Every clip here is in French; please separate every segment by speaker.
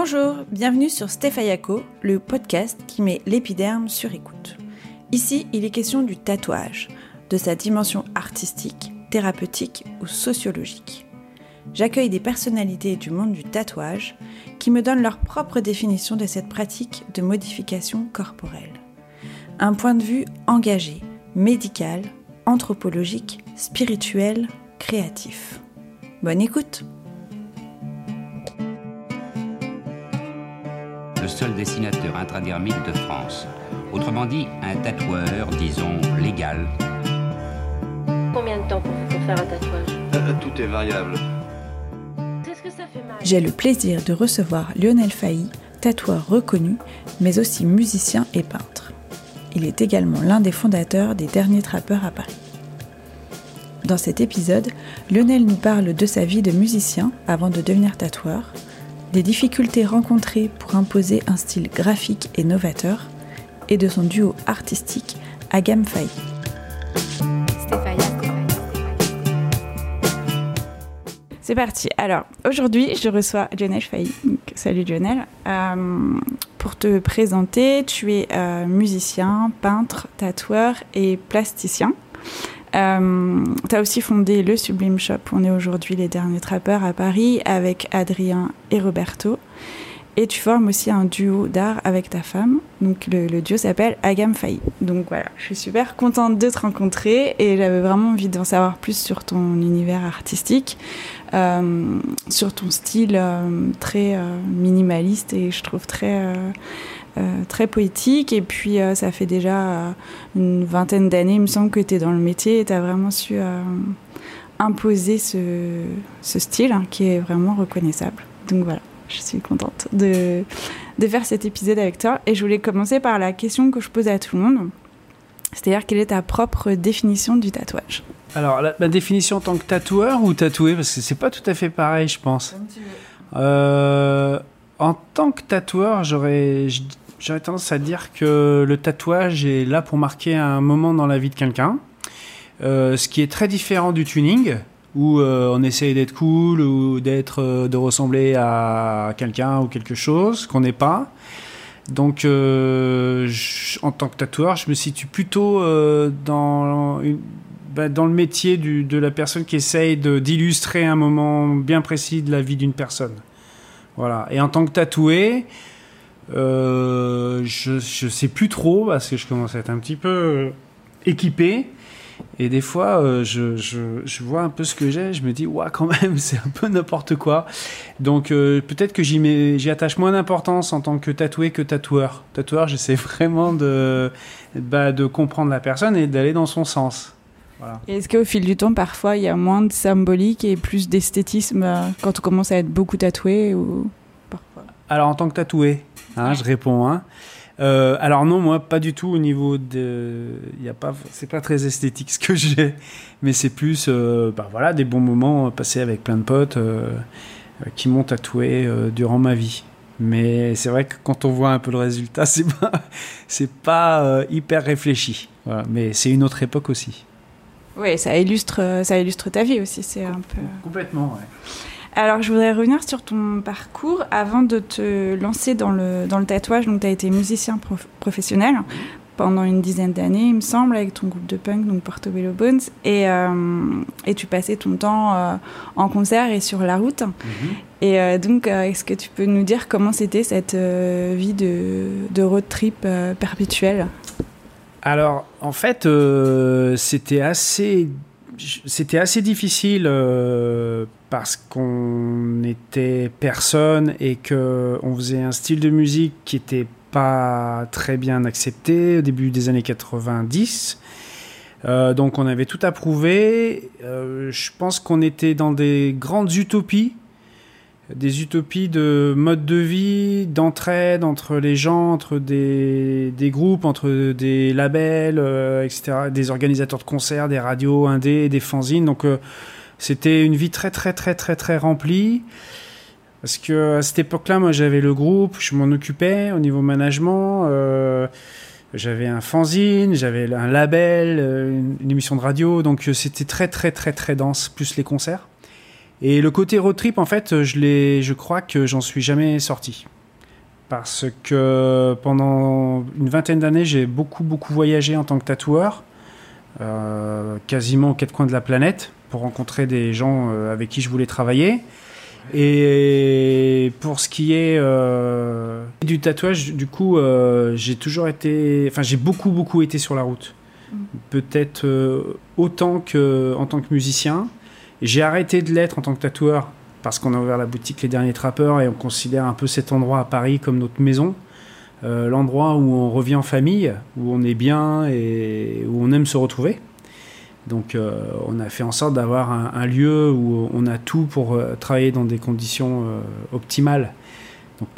Speaker 1: Bonjour, bienvenue sur Stéphayako, le podcast qui met l'épiderme sur écoute. Ici, il est question du tatouage, de sa dimension artistique, thérapeutique ou sociologique. J'accueille des personnalités du monde du tatouage qui me donnent leur propre définition de cette pratique de modification corporelle. Un point de vue engagé, médical, anthropologique, spirituel, créatif. Bonne écoute
Speaker 2: Le seul dessinateur intradermite de France. Autrement dit, un tatoueur, disons, légal.
Speaker 3: Combien de temps pour, pour faire un tatouage
Speaker 4: Euh, Tout est variable.
Speaker 3: Qu'est-ce que ça fait mal
Speaker 1: J'ai le plaisir de recevoir Lionel Failly, tatoueur reconnu, mais aussi musicien et peintre. Il est également l'un des fondateurs des derniers trappeurs à Paris. Dans cet épisode, Lionel nous parle de sa vie de musicien avant de devenir tatoueur, des difficultés rencontrées pour imposer un style graphique et novateur, et de son duo artistique Agam Failly. C'est parti. Alors, aujourd'hui, je reçois Lionel Failly. Salut Lionel. Euh, pour te présenter, tu es euh, musicien, peintre, tatoueur et plasticien. Euh, tu as aussi fondé le Sublime Shop. On est aujourd'hui les derniers trappeurs à Paris avec Adrien et Roberto. Et tu formes aussi un duo d'art avec ta femme. Donc le, duo s'appelle Agam Failly. Donc voilà, je suis super contente de te rencontrer et j'avais vraiment envie d'en savoir plus sur ton univers artistique, euh, sur ton style euh, très euh, minimaliste et je trouve très très poétique. Et puis euh, ça fait déjà euh, une vingtaine d'années, il me semble que tu es dans le métier et tu as vraiment su euh, imposer ce, ce style hein, qui est vraiment reconnaissable. Donc voilà, je suis contente de, de faire cet épisode avec toi. Et je voulais commencer par la question que je pose à tout le monde. C'est-à-dire, quelle est ta propre définition du tatouage?
Speaker 5: Alors, la, ma définition en tant que tatoueur ou tatoué, parce que c'est pas tout à fait pareil, je pense. Euh, en tant que tatoueur, j'aurais j'aurais tendance à dire que le tatouage est là pour marquer un moment dans la vie de quelqu'un, Euh, ce qui est très différent du tuning, où euh, on essaye d'être cool ou d'être, euh, de ressembler à quelqu'un ou quelque chose qu'on n'est pas. Donc, en tant que tatoueur, je me situe plutôt dans, bah, dans le métier de la personne qui essaye d'illustrer un moment bien précis de la vie d'une personne. Voilà. Et en tant que tatoué, euh, je, je sais plus trop parce que je commence à être un petit peu euh, équipé. Et des fois, euh, je, je, je vois un peu ce que j'ai, je me dis, ouais, quand même, c'est un peu n'importe quoi. Donc euh, peut-être que j'y mets- j'y attache moins d'importance en tant que tatoué que tatoueur. Tatoueur, j'essaie vraiment de, bah, de comprendre la personne et d'aller dans son sens. Voilà.
Speaker 1: Et Est-ce qu'au fil du temps, parfois, il y a moins de symbolique et plus d'esthétisme euh, quand on commence à être beaucoup tatoué ou... parfois?
Speaker 5: Alors en tant que tatoué, hein, je réponds. Hein. Euh, alors non, moi pas du tout au niveau de, il y a pas, c'est pas très esthétique ce que j'ai, mais c'est plus, euh, bah voilà, des bons moments passés avec plein de potes euh, qui m'ont tatoué durant ma vie. Mais c'est vrai que quand on voit un peu le résultat, c'est pas, c'est pas hyper réfléchi. Voilà. Mais c'est une autre époque aussi.
Speaker 1: Oui, ça illustre, ça illustre ta vie aussi, c'est un peu...
Speaker 5: Complètement, ouais.
Speaker 1: Alors, je voudrais revenir sur ton parcours avant de te lancer dans le, dans le tatouage. Donc, tu as été musicien prof- professionnel pendant une dizaine d'années, il me semble, avec ton groupe de punk, donc Portobello Bones. Et, euh, et tu passais ton temps euh, en concert et sur la route. Et euh, donc, est-ce que tu peux nous dire comment c'était cette vie de, de road trip perpétuelle?
Speaker 5: Alors, en fait, c'était assez, c'était assez difficile parce qu'on était personne et que on faisait un style de musique qui était pas très bien accepté au début des années 90. Euh, donc, on avait tout approuvé. Euh, je pense qu'on était dans des grandes utopies des utopies de mode de vie, d'entraide entre les gens, entre des, groupes, entre des labels, euh, etc., des organisateurs de concerts, des radios indés, des fanzines. Donc c'était une vie très très très très très remplie. Parce que à cette époque-là, moi j'avais le groupe, je m'en occupais au niveau management. euh, j'avais un fanzine, j'avais un label, euh, une, émission de radio, donc euh, c'était très très très très dense, plus les concerts. Et le côté road trip, en fait, je, je crois que j'en suis jamais sorti. Parce que pendant une vingtaine d'années, j'ai beaucoup, beaucoup voyagé en tant que tatoueur, quasiment aux quatre coins de la planète, pour rencontrer des gens euh, avec qui je voulais travailler. Et pour ce qui est euh, du tatouage, du coup, euh, j'ai toujours été, enfin, j'ai beaucoup, beaucoup été sur la route. Peut-être euh, autant que en tant que musicien. J'ai arrêté de l'être en tant que tatoueur parce qu'on a ouvert la boutique Les Derniers Trappeurs et on considère un peu cet endroit à Paris comme notre maison. Euh, L'endroit où on revient en famille, où on est bien et où on aime se retrouver. Donc euh, on a fait en sorte d'avoir un, lieu où on a tout pour euh, travailler dans des conditions optimales. Donc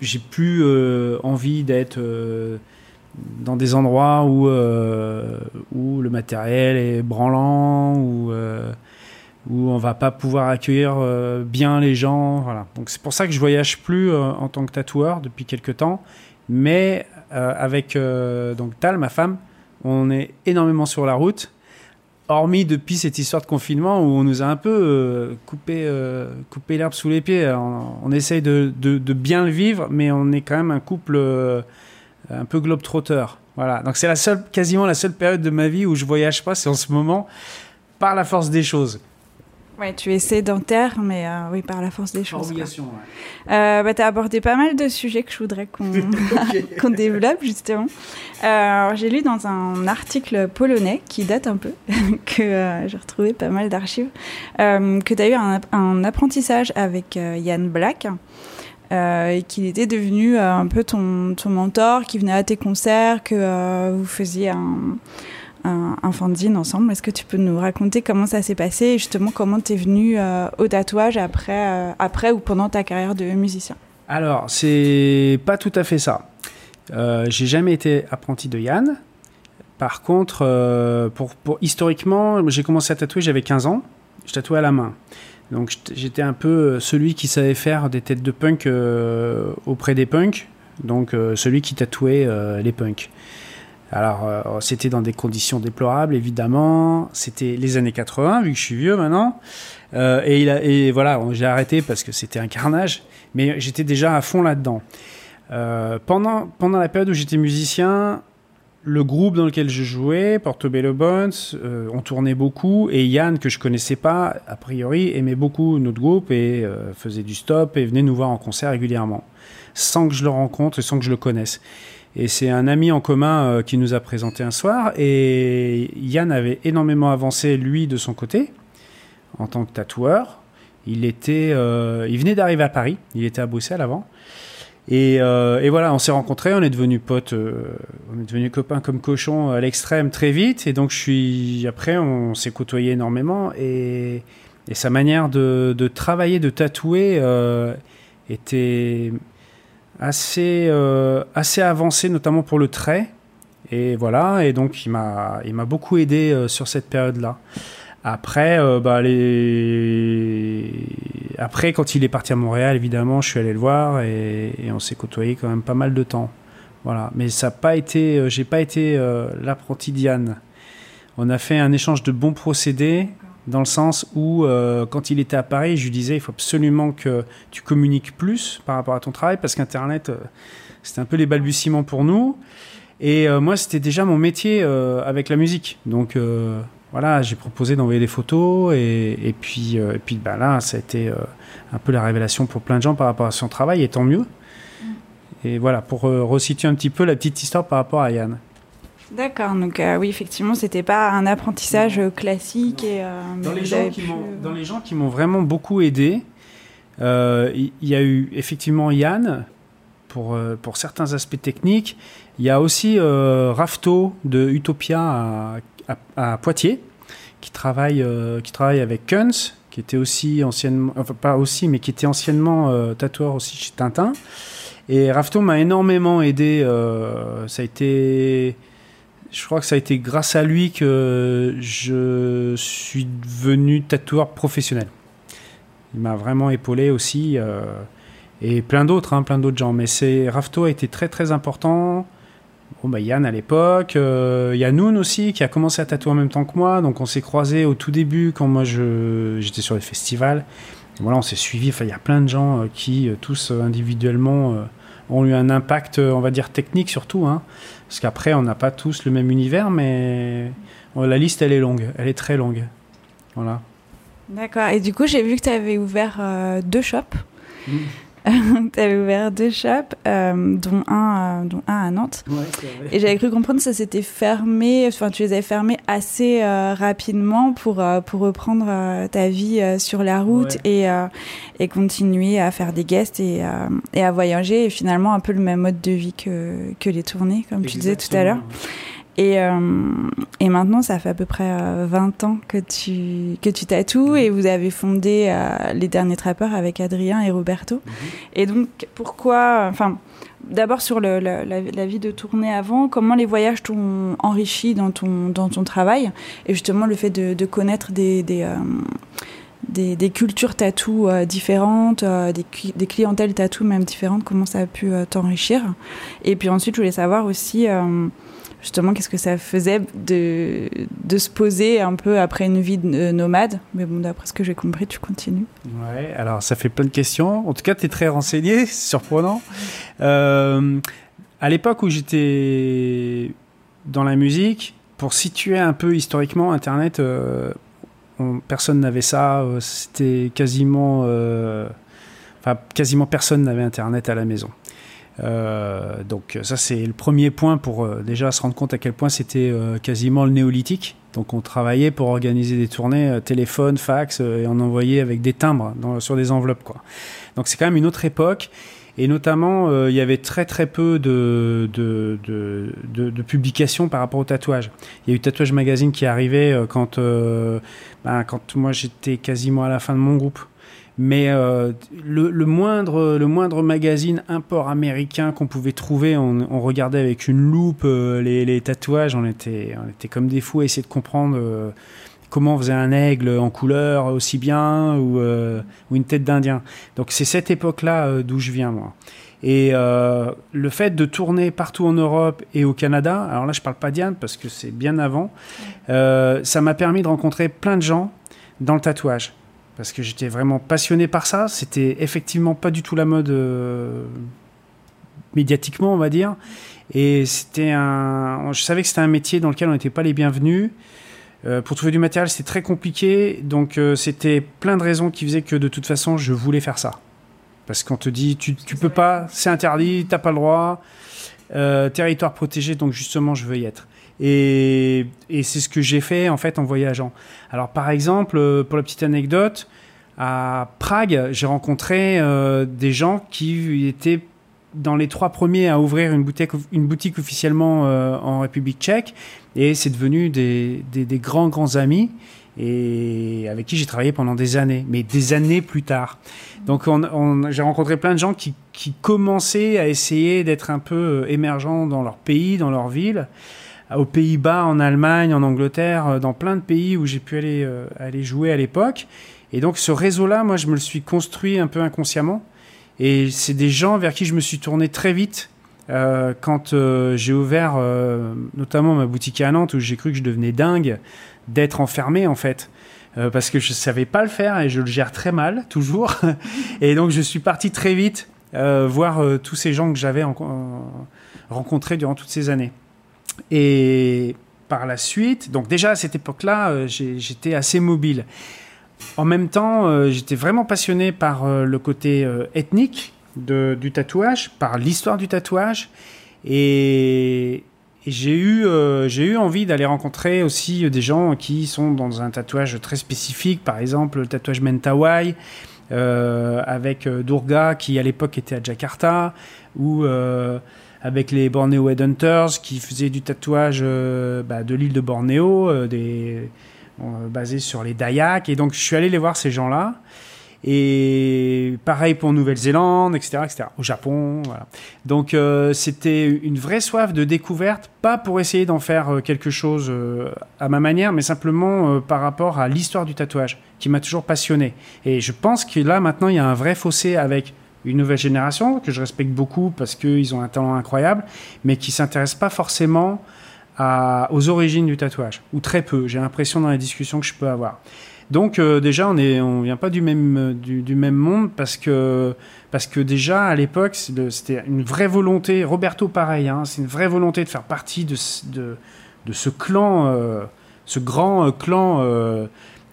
Speaker 5: j'ai plus envie d'être dans des endroits où, où le matériel est branlant, où, où on va pas pouvoir accueillir bien les gens. Voilà. Donc c'est pour ça que je voyage plus en tant que tatoueur depuis quelques temps. Mais euh, avec euh, donc Tal, ma femme, on est énormément sur la route. Hormis depuis cette histoire de confinement où on nous a un peu euh, coupé, euh, coupé l'herbe sous les pieds. On, essaye de, de- de bien le vivre, mais on est quand même un couple un peu globe-trotteur. Voilà. Donc c'est la seule, quasiment la seule période de ma vie où je voyage pas, c'est en ce moment, par la force des choses.
Speaker 1: Ouais, tu es sédentaire, mais euh, oui, par la force des choses.
Speaker 5: Obligation, ouais.
Speaker 1: Euh, bah, tu as abordé pas mal de sujets que je voudrais qu'on développe, justement. Euh, J'ai lu dans un article polonais qui date un peu, que euh, j'ai retrouvé pas mal d'archives, que tu as eu un, un apprentissage avec Yann Black. et qu'il était devenu un peu ton, ton mentor, qui venait à tes concerts, que vous faisiez un, un, un fanzine ensemble. Est-ce que tu peux nous raconter comment ça s'est passé et justement comment tu es venu euh, au tatouage après, euh, après ou pendant ta carrière de musicien?
Speaker 5: Alors, c'est pas tout à fait ça. Euh, j'ai jamais été apprenti de Yann. Par contre, pour, historiquement, j'ai commencé à tatouer, j'avais 15 ans. Je tatouais à la main. Donc j'étais- un peu celui qui savait faire des têtes de punk auprès des punks. Donc celui qui tatouait les punks. Alors euh, c'était dans des conditions déplorables, évidemment. C'était les années 80, vu que je suis vieux maintenant. Euh, et, il et voilà, j'ai arrêté parce que c'était un carnage. Mais j'étais déjà à fond là-dedans. Euh, pendant, pendant la période où j'étais musicien, le groupe dans lequel je jouais, Portobello Bones, on tournait beaucoup et Yann, que je connaissais pas, a priori, aimait beaucoup notre groupe et faisait du stop et venait nous voir en concert régulièrement, sans que je le rencontre et sans que je le connaisse. Et c'est un ami en commun euh, qui nous a présenté un soir et Yann avait énormément avancé, lui, de son côté, en tant que tatoueur. Il, était, euh, il venait d'arriver à Paris, il était à Bruxelles avant. Et, euh, voilà, on s'est rencontrés, on est devenus potes, on est devenus copains comme cochons à l'extrême très vite. Et donc, je suis après, on s'est côtoyé énormément. Et, sa manière de, travailler, de tatouer, était assez, euh, assez avancée, notamment pour le trait. Et voilà, et donc il m'a, beaucoup aidé euh, sur cette période-là. Après, euh, bah, les... Après, quand il est parti à Montréal, évidemment, je suis allé le voir et, on s'est côtoyé quand même pas mal de temps. Voilà. Mais ça n'a pas été, j'ai pas été l'apprenti Diane. On a fait un échange de bons procédés dans le sens où, euh, quand il était à Paris, je lui disais il faut absolument que tu communiques plus par rapport à ton travail parce qu'Internet, euh, c'était un peu les balbutiements pour nous. Et euh, moi, c'était déjà mon métier avec la musique. Donc voilà, j'ai proposé d'envoyer des photos et, puis, et puis bah, là, ça a été un peu la révélation pour plein de gens par rapport à son travail et tant mieux. Et voilà, pour resituer un petit peu la petite histoire par rapport à Yann.
Speaker 1: D'accord, donc euh, oui, effectivement, c'était pas un apprentissage classique. Et, euh,
Speaker 5: Dans les, gens qui
Speaker 1: pu-
Speaker 5: m'ont, dans les gens qui m'ont vraiment beaucoup aidé, euh, il y, a eu effectivement Yann pour, euh, pour certains aspects techniques. Il y a aussi Rafto de Utopia à, à- à Poitiers qui travaille, qui travaille avec Kunz, qui était aussi anciennement, enfin pas aussi, mais qui était anciennement tatoueur aussi chez Tintin. Et Rafto m'a énormément aidé. ça a été je crois que ça a été grâce à lui que je suis devenu tatoueur professionnel. Il m'a vraiment épaulé aussi, euh, et plein d'autres, hein, plein d'autres gens. Mais c'est Rafto a été très très important Bon, bah, Yann à l'époque, il y a Noon aussi qui a commencé à tatouer en même temps que moi, donc on s'est croisés au tout début quand moi j'étais sur les festivals. voilà, on s'est suivis. Enfin, il y a plein de gens qui tous individuellement ont eu un impact, on va dire technique surtout, hein, parce qu'après on n'a pas tous le même univers, mais la liste elle est longue, elle est très longue. Voilà.
Speaker 1: D'accord. Et du coup, j'ai vu que tu avais ouvert euh, deux shops. Mm. tu avais ouvert deux shops, euh, dont, un, euh, dont un à Nantes. Ouais, et j'avais cru comprendre que ça s'était fermé, enfin, tu les avais fermés assez rapidement pour, pour reprendre ta vie sur la route et, et continuer à faire des guests et, et à voyager. Et finalement, un peu le même mode de vie que, que les tournées, comme tu disais tout à l'heure. Et, euh, et maintenant, ça fait à peu près 20 euh, ans que tu, que tu tatoues et vous avez fondé euh, Les Derniers Trappeurs avec Adrien et Roberto. Mhm. Et donc, pourquoi. Enfin, d'abord sur le, la, vie de tournée avant, comment les voyages t'ont enrichi dans ton, dans ton travail et justement le fait de, de connaître des. des des, des, cultures tatou différentes, des, des, clientèles tatou même différentes, comment ça a pu t'enrichir? Et puis ensuite, je voulais savoir aussi justement qu'est-ce que ça faisait de, de se poser un peu après une vie de nomade. Mais bon, d'après ce que j'ai compris, tu continues.
Speaker 5: Ouais, alors ça fait plein de questions. En tout cas, tu es très renseigné, c'est surprenant. Euh, à l'époque où j'étais dans la musique, pour situer un peu historiquement Internet, euh, personne n'avait ça. Euh, c'était quasiment... Enfin, quasiment personne n'avait Internet à la maison. Euh, donc ça c'est le premier point pour euh, déjà se rendre compte à quel point c'était euh, quasiment le néolithique. Donc on travaillait pour organiser des tournées téléphone, fax et on envoyait avec des timbres sur des enveloppes quoi. Donc c'est quand même une autre époque et notamment il y avait très très peu de publications par rapport au tatouage. Il y a eu Tatouage Magazine qui arrivé quand ben, quand moi j'étais quasiment à la fin de mon groupe. Mais euh, le, moindre, le moindre magazine import américain qu'on pouvait trouver, on, regardait avec une loupe euh, les, tatouages. On était, on était comme des fous à essayer de comprendre euh, comment faisait un aigle en couleur aussi bien ou, ou une tête d'Indien. Donc c'est cette époque-là d'où je viens, moi. Et le fait de tourner partout en Europe et au Canada, alors là je parle pas Diane parce que c'est bien avant, ça m'a permis de rencontrer plein de gens dans le tatouage parce que j'étais vraiment passionné par ça. C'était effectivement pas du tout la mode euh, médiatiquement, on va dire. Et c'était un. Je savais que c'était un métier dans lequel on n'était pas les bienvenus. Euh, pour trouver du matériel, c'était très compliqué. Donc, euh, c'était plein de raisons qui faisaient que de toute façon, je voulais faire ça. Parce qu'on te dit, tu, tu peux pas, c'est interdit, t'as pas le droit. territoire protégé, donc justement, je veux y être. Et, c'est ce que j'ai fait en fait en voyageant. Alors par exemple, euh, pour la petite anecdote, à Prague, j'ai rencontré euh, des gens qui étaient dans les trois premiers à ouvrir une boutique, officiellement euh, en République tchèque. Et c'est devenu des, grands, grands amis et avec qui j'ai travaillé pendant des années, mais des années plus tard. Donc j'ai rencontré plein de gens qui commençaient à essayer d'être un peu émergents dans leur pays, dans leur ville aux Pays-Bas, en Allemagne, en Angleterre, euh, dans plein de pays où j'ai pu aller, euh, aller jouer à l'époque. Et donc ce réseau-là, moi, je me le suis construit un peu inconsciemment. Et c'est des gens vers qui je me suis tourné très vite euh, quand j'ai ouvert notamment ma boutique à Nantes où j'ai cru que je devenais dingue d'être enfermé en fait. parce que je savais pas le faire et je le gère très mal toujours. et donc je suis parti très vite voir tous ces gens que j'avais rencontrés durant toutes ces années. Et par la suite, donc déjà à cette époque-là, euh, j'étais assez mobile. En même temps, euh, j'étais vraiment passionné par euh, le côté ethnique du tatouage, par l'histoire du tatouage. Et, j'ai eu, envie d'aller rencontrer aussi des gens qui sont dans un tatouage très spécifique, par exemple le tatouage Mentawai, avec Durga qui à l'époque était à Jakarta, ou avec les Borneo Headhunters qui faisaient du tatouage euh, bah, de l'île de Bornéo, euh, euh, basé sur les Dayaks. Et donc, je suis allé les voir, ces gens-là. Et pareil pour Nouvelle-Zélande, etc., etc., au Japon. Donc, c'était une vraie soif de découverte, pas pour essayer d'en faire quelque chose à ma manière, mais simplement par rapport à l'histoire du tatouage, qui m'a toujours passionné. Et je pense que là, maintenant, il y a un vrai fossé avec une nouvelle génération que je respecte beaucoup parce qu'ils ont un talent incroyable, mais qui s'intéressent pas forcément aux origines du tatouage, ou très peu. J'ai l'impression dans les discussions que je peux avoir. Donc euh, déjà, on ne on vient pas du même, du, même monde parce que, parce que déjà, à l'époque, c'était une vraie volonté, Roberto pareil, hein, c'est une vraie volonté de faire partie de, de, ce clan, euh, ce grand clan euh,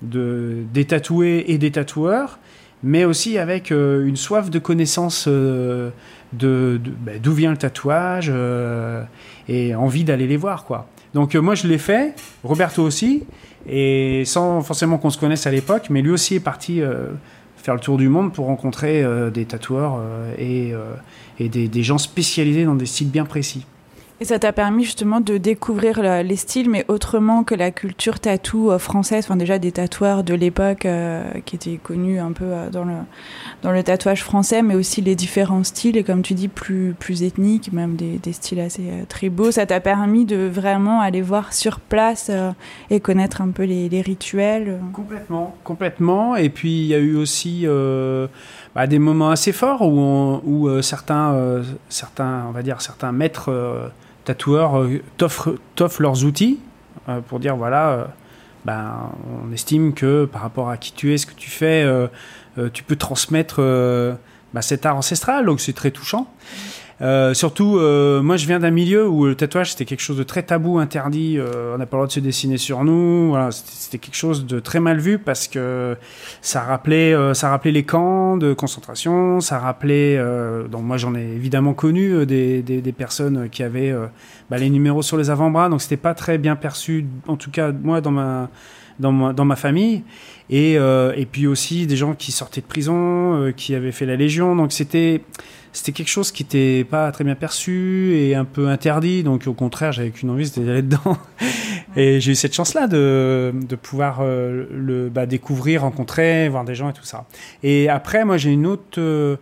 Speaker 5: de, des tatoués et des tatoueurs, mais aussi avec euh, une soif de connaissance euh, de, bah, d'où vient le tatouage euh, et envie d'aller les voir, quoi. Donc moi je l'ai fait, Roberto aussi, et sans forcément qu'on se connaisse à l'époque, mais lui aussi est parti faire le tour du monde pour rencontrer des tatoueurs et, et des, des gens spécialisés dans des styles bien précis.
Speaker 1: Et ça t'a permis justement de découvrir le, les styles, mais autrement que la culture tatou euh, française, enfin déjà des tatoueurs de l'époque euh, qui étaient connus un peu euh, dans, le, dans le tatouage français, mais aussi les différents styles, et comme tu dis, plus, plus ethniques, même des, styles assez euh, tribaux. Ça t'a permis de vraiment aller voir sur place et connaître un peu les, rituels.
Speaker 5: Complètement, complètement. Et puis il y a eu aussi bah, des moments assez forts où, où certains, certains, on va dire, certains maîtres tatoueurs euh, t'offrent, t'offrent leurs outils euh, pour dire voilà, euh, ben, on estime que par rapport à qui tu es, ce que tu fais, tu peux transmettre ben, cet art ancestral, donc c'est très touchant. Euh, surtout, euh, moi je viens d'un milieu où le tatouage c'était quelque chose de très tabou, interdit, euh, on n'a pas le droit de se dessiner sur nous, c'était quelque chose de très mal vu parce que ça rappelait, ça rappelait les camps de concentration, ça rappelait, donc moi j'en ai évidemment connu des, personnes qui avaient bah, les numéros sur les avant-bras, donc c'était pas très bien perçu, en tout cas moi dans ma, dans ma, dans ma famille. Et, et puis aussi des gens qui sortaient de prison, qui avaient fait la Légion, donc c'était c'était quelque chose qui n'était pas très bien perçu et un peu interdit. Donc au contraire, j'avais qu'une envie, c'était d'aller dedans. Et j'ai eu cette chance-là de, de pouvoir euh, le bah, découvrir, rencontrer, voir des gens et tout ça. Et après, moi, j'ai une autre euh,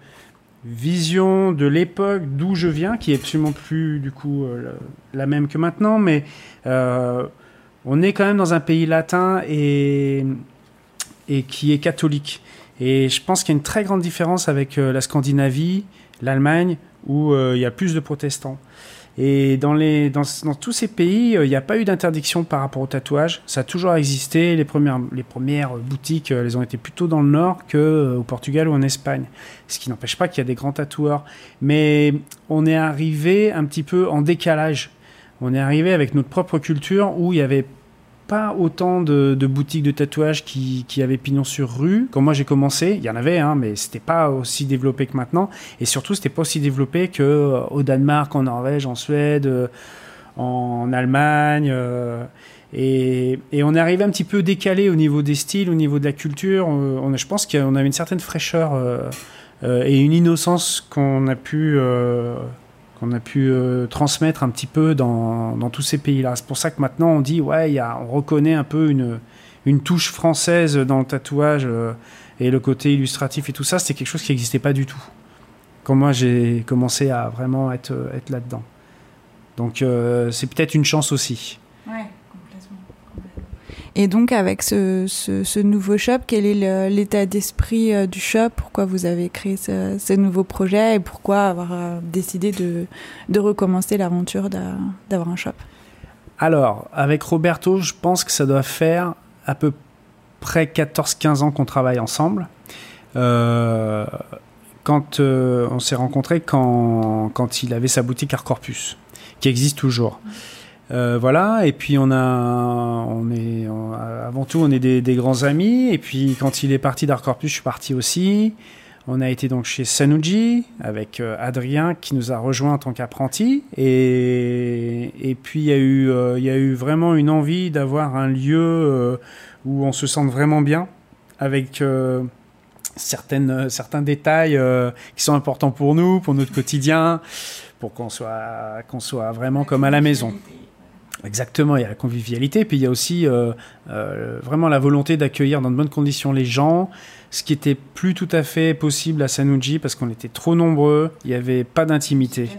Speaker 5: vision de l'époque d'où je viens, qui est absolument plus du coup euh, la même que maintenant, mais on est quand même dans un pays latin et, et qui est catholique. Et je pense qu'il y a une très grande différence avec la Scandinavie, l'Allemagne, où euh, il y a plus de protestants. Et dans, les, dans, tous ces pays, euh, il n'y a pas eu d'interdiction par rapport au tatouage. Ça a toujours existé. Les premières, les premières boutiques, elles ont été plutôt dans le nord qu'au Portugal ou en Espagne. Ce qui n'empêche pas qu'il y a des grands tatoueurs. Mais on est arrivé un petit peu en décalage. On est arrivé avec notre propre culture où il y avait pas autant de, boutiques de tatouage qui, avaient pignon sur rue. Quand moi j'ai commencé, il y en avait, hein, mais c'était pas aussi développé que maintenant. Et surtout, c'était pas aussi développé que euh, au Danemark, en Norvège, en Suède, euh, en Allemagne. Euh, et, on est arrivé un petit peu décalé au niveau des styles, au niveau de la culture. On, je pense qu'on avait une certaine fraîcheur et une innocence qu'on a pu qu'on a pu euh, transmettre un petit peu dans, dans tous ces pays-là. C'est pour ça que maintenant on dit, ouais, y a, on reconnaît un peu une, une touche française dans le tatouage euh, et le côté illustratif et tout ça, c'était quelque chose qui n'existait pas du tout. Quand moi j'ai commencé à vraiment être, être là-dedans. Donc euh, c'est peut-être une chance aussi.
Speaker 1: Et donc, avec ce, nouveau shop, quel est l'état d'esprit euh, du shop? Pourquoi vous avez créé ce, nouveau projet? Et pourquoi avoir euh, décidé de, recommencer l'aventure d'avoir un shop?
Speaker 5: Alors, avec Roberto, je pense que ça doit faire à peu près 14-15 ans qu'on travaille ensemble. Euh, quand on s'est rencontrés quand, il avait sa boutique Art Corpus, qui existe toujours. Euh, voilà, et puis on a, on est, on, avant tout, on est des, grands amis. Et puis quand il est parti d'Art Corpus, je suis parti aussi. On a été donc chez Sanuji avec euh, Adrien qui nous a rejoint en tant qu'apprenti. Et, et puis il y, a eu, euh, il y a eu vraiment une envie d'avoir un lieu où on se sente vraiment bien avec certaines, certains détails qui sont importants pour nous, pour notre quotidien, pour qu'on soit, qu'on soit vraiment comme à la maison. Exactement, il y a la convivialité, puis il y a aussi euh, euh, vraiment la volonté d'accueillir dans de bonnes conditions les gens, ce qui était plus tout à fait possible à Sanuji parce qu'on était trop nombreux, il n'y avait pas d'intimité.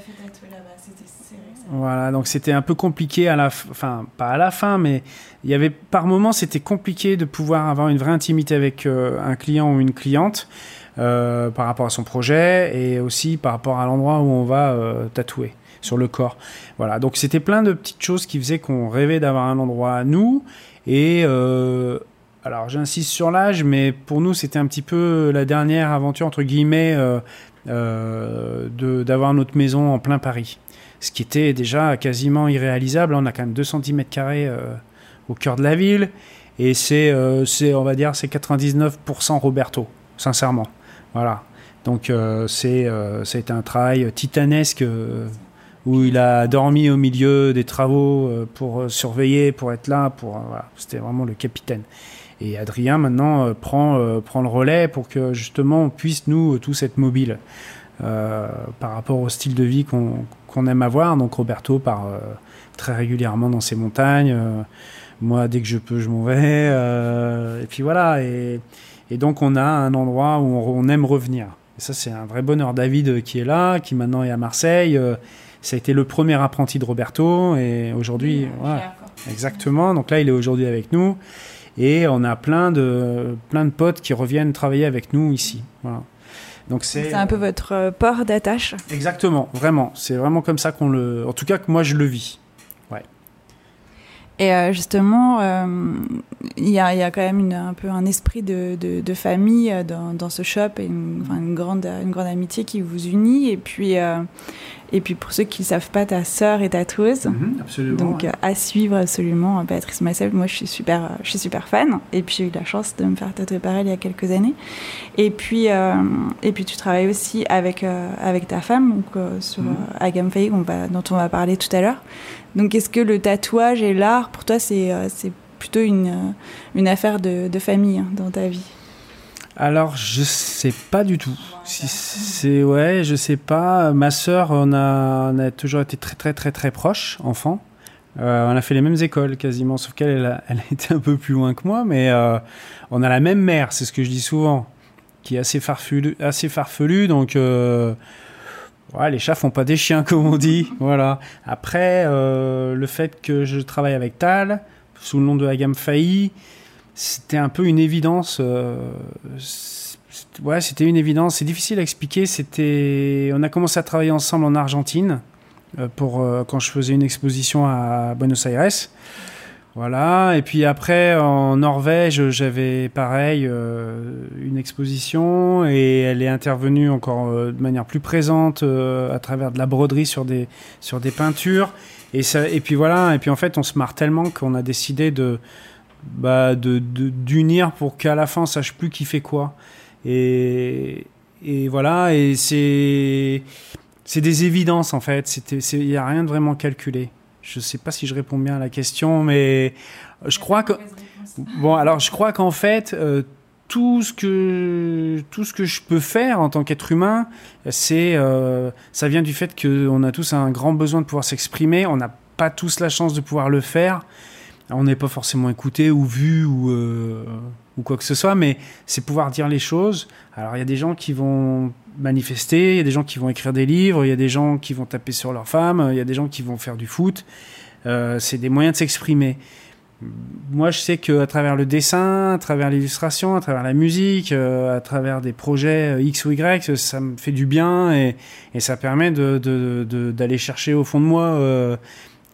Speaker 5: Voilà, donc c'était un peu compliqué à la fin, enfin pas à la fin, mais il y avait par moments c'était compliqué de pouvoir avoir une vraie intimité avec euh, un client ou une cliente par rapport à son projet et aussi par rapport à l'endroit où on va tatouer sur le corps. Voilà, donc c'était plein de petites choses qui faisaient qu'on rêvait d'avoir un endroit à nous et euh, alors j'insiste sur l'âge, mais pour nous c'était un petit peu la dernière aventure entre guillemets euh, euh, d'avoir notre maison en plein Paris. Ce qui était déjà quasiment irréalisable. On a quand même 2 cm au cœur de la ville. Et c'est, euh, on va dire, c'est 99% Roberto, sincèrement. Voilà. Donc euh, c'est, euh, ça un travail titanesque euh, où il a dormi au milieu des travaux euh, pour euh, surveiller, pour être là. Pour, euh, voilà. C'était vraiment le capitaine. Et Adrien maintenant prend, prend le relais pour que justement on puisse nous tous être mobiles euh, par rapport au style de vie qu'on, qu'on aime avoir. Donc Roberto part très régulièrement dans ces montagnes. moi, dès que je peux, je m'en vais. et puis voilà. Et, et donc on a un endroit où on, on aime revenir. Et ça, c'est un vrai bonheur. David qui est là, qui maintenant est à Marseille. Ça a été le premier apprenti de Roberto. Et aujourd'hui, voilà. Exactement. Donc là, il est aujourd'hui avec nous. Et on a plein de, plein de potes qui reviennent travailler avec nous ici. Voilà. Donc c'est
Speaker 1: C'est un peu votre euh, port d'attache.
Speaker 5: exactement, vraiment. C'est vraiment comme ça qu'on le. En tout cas, que moi je le vis.
Speaker 1: Et euh, justement, euh, il y, a, y a quand même une- un peu un esprit de, de, de famille euh, dans, dans ce shop et une, enfin, une, grande, une grande amitié qui vous unit. Et puis, euh, et puis pour ceux qui ne savent pas, ta sœur est tatoueuse.
Speaker 5: absolument.
Speaker 1: Donc euh, à suivre absolument Béatrice Massel. Moi je suis super, euh, je suis super fan. Et puis j'ai eu la chance de me faire tatouer par elle il y a quelques années. Et puis euh, et puis tu travailles aussi avec euh, avec ta femme donc euh, sur
Speaker 5: Mhm.
Speaker 1: Agam Faye, on va dont on va parler tout à l'heure. Donc est-ce que le tatouage et l'art pour toi c'est euh, plutôt une euh, une affaire de, famille hein, dans ta vie?
Speaker 5: Alors, je sais pas du tout. Si c'est ouais, je sais pas. Ma sœur, on a, on a toujours été très très très très proches, enfants. Euh, on a fait les mêmes écoles quasiment, sauf qu'elle, elle a, été un peu plus loin que moi, mais on a la même mère, c'est ce que je dis souvent, qui est assez farfelu, assez farfelu, donc les chats font pas des chiens comme on dit, voilà. Après, euh, le fait que je travaille avec Tal sous le nom de Agam Failli, c'était un peu une évidence. euh, ouais, c'était une évidence. C'est difficile à expliquer. C'était, on a commencé à travailler ensemble en Argentine euh, pour quand je faisais une exposition à Buenos Aires. Voilà. Et puis après, en Norvège, j'avais pareil euh, une exposition et elle est intervenue encore euh, de manière plus présente euh, à travers de la broderie sur des sur des peintures. Et ça, et puis voilà. Et puis en fait, on se marre tellement qu'on a décidé de bah, de d'unir pour qu'à la fin on sache plus qui fait quoi. Et et voilà. Et c'est c'est des évidences en fait. Il y a rien de vraiment calculé. Je sais pas si je réponds bien à la question, mais je crois que bon alors je crois qu'en fait euh, tout ce que tout ce que je peux faire en tant qu'être humain, c'est euh, ça vient du fait qu'on a tous un grand besoin de pouvoir s'exprimer. On n'a pas tous la chance de pouvoir le faire. On n'est pas forcément écouté ou vu ou euh, ou quoi que ce soit, mais c'est pouvoir dire les choses. Alors il y a des gens qui vont manifester, il y a des gens qui vont écrire des livres, il y a des gens qui vont taper sur leurs femmes, il y a des gens qui vont faire du foot. Euh, c'est des moyens de s'exprimer. Moi, je sais qu'à travers le dessin, à travers l'illustration, à travers la musique, euh, à travers des projets euh, X ou Y, ça me fait du bien et, ça permet de- de- d'aller chercher au fond de moi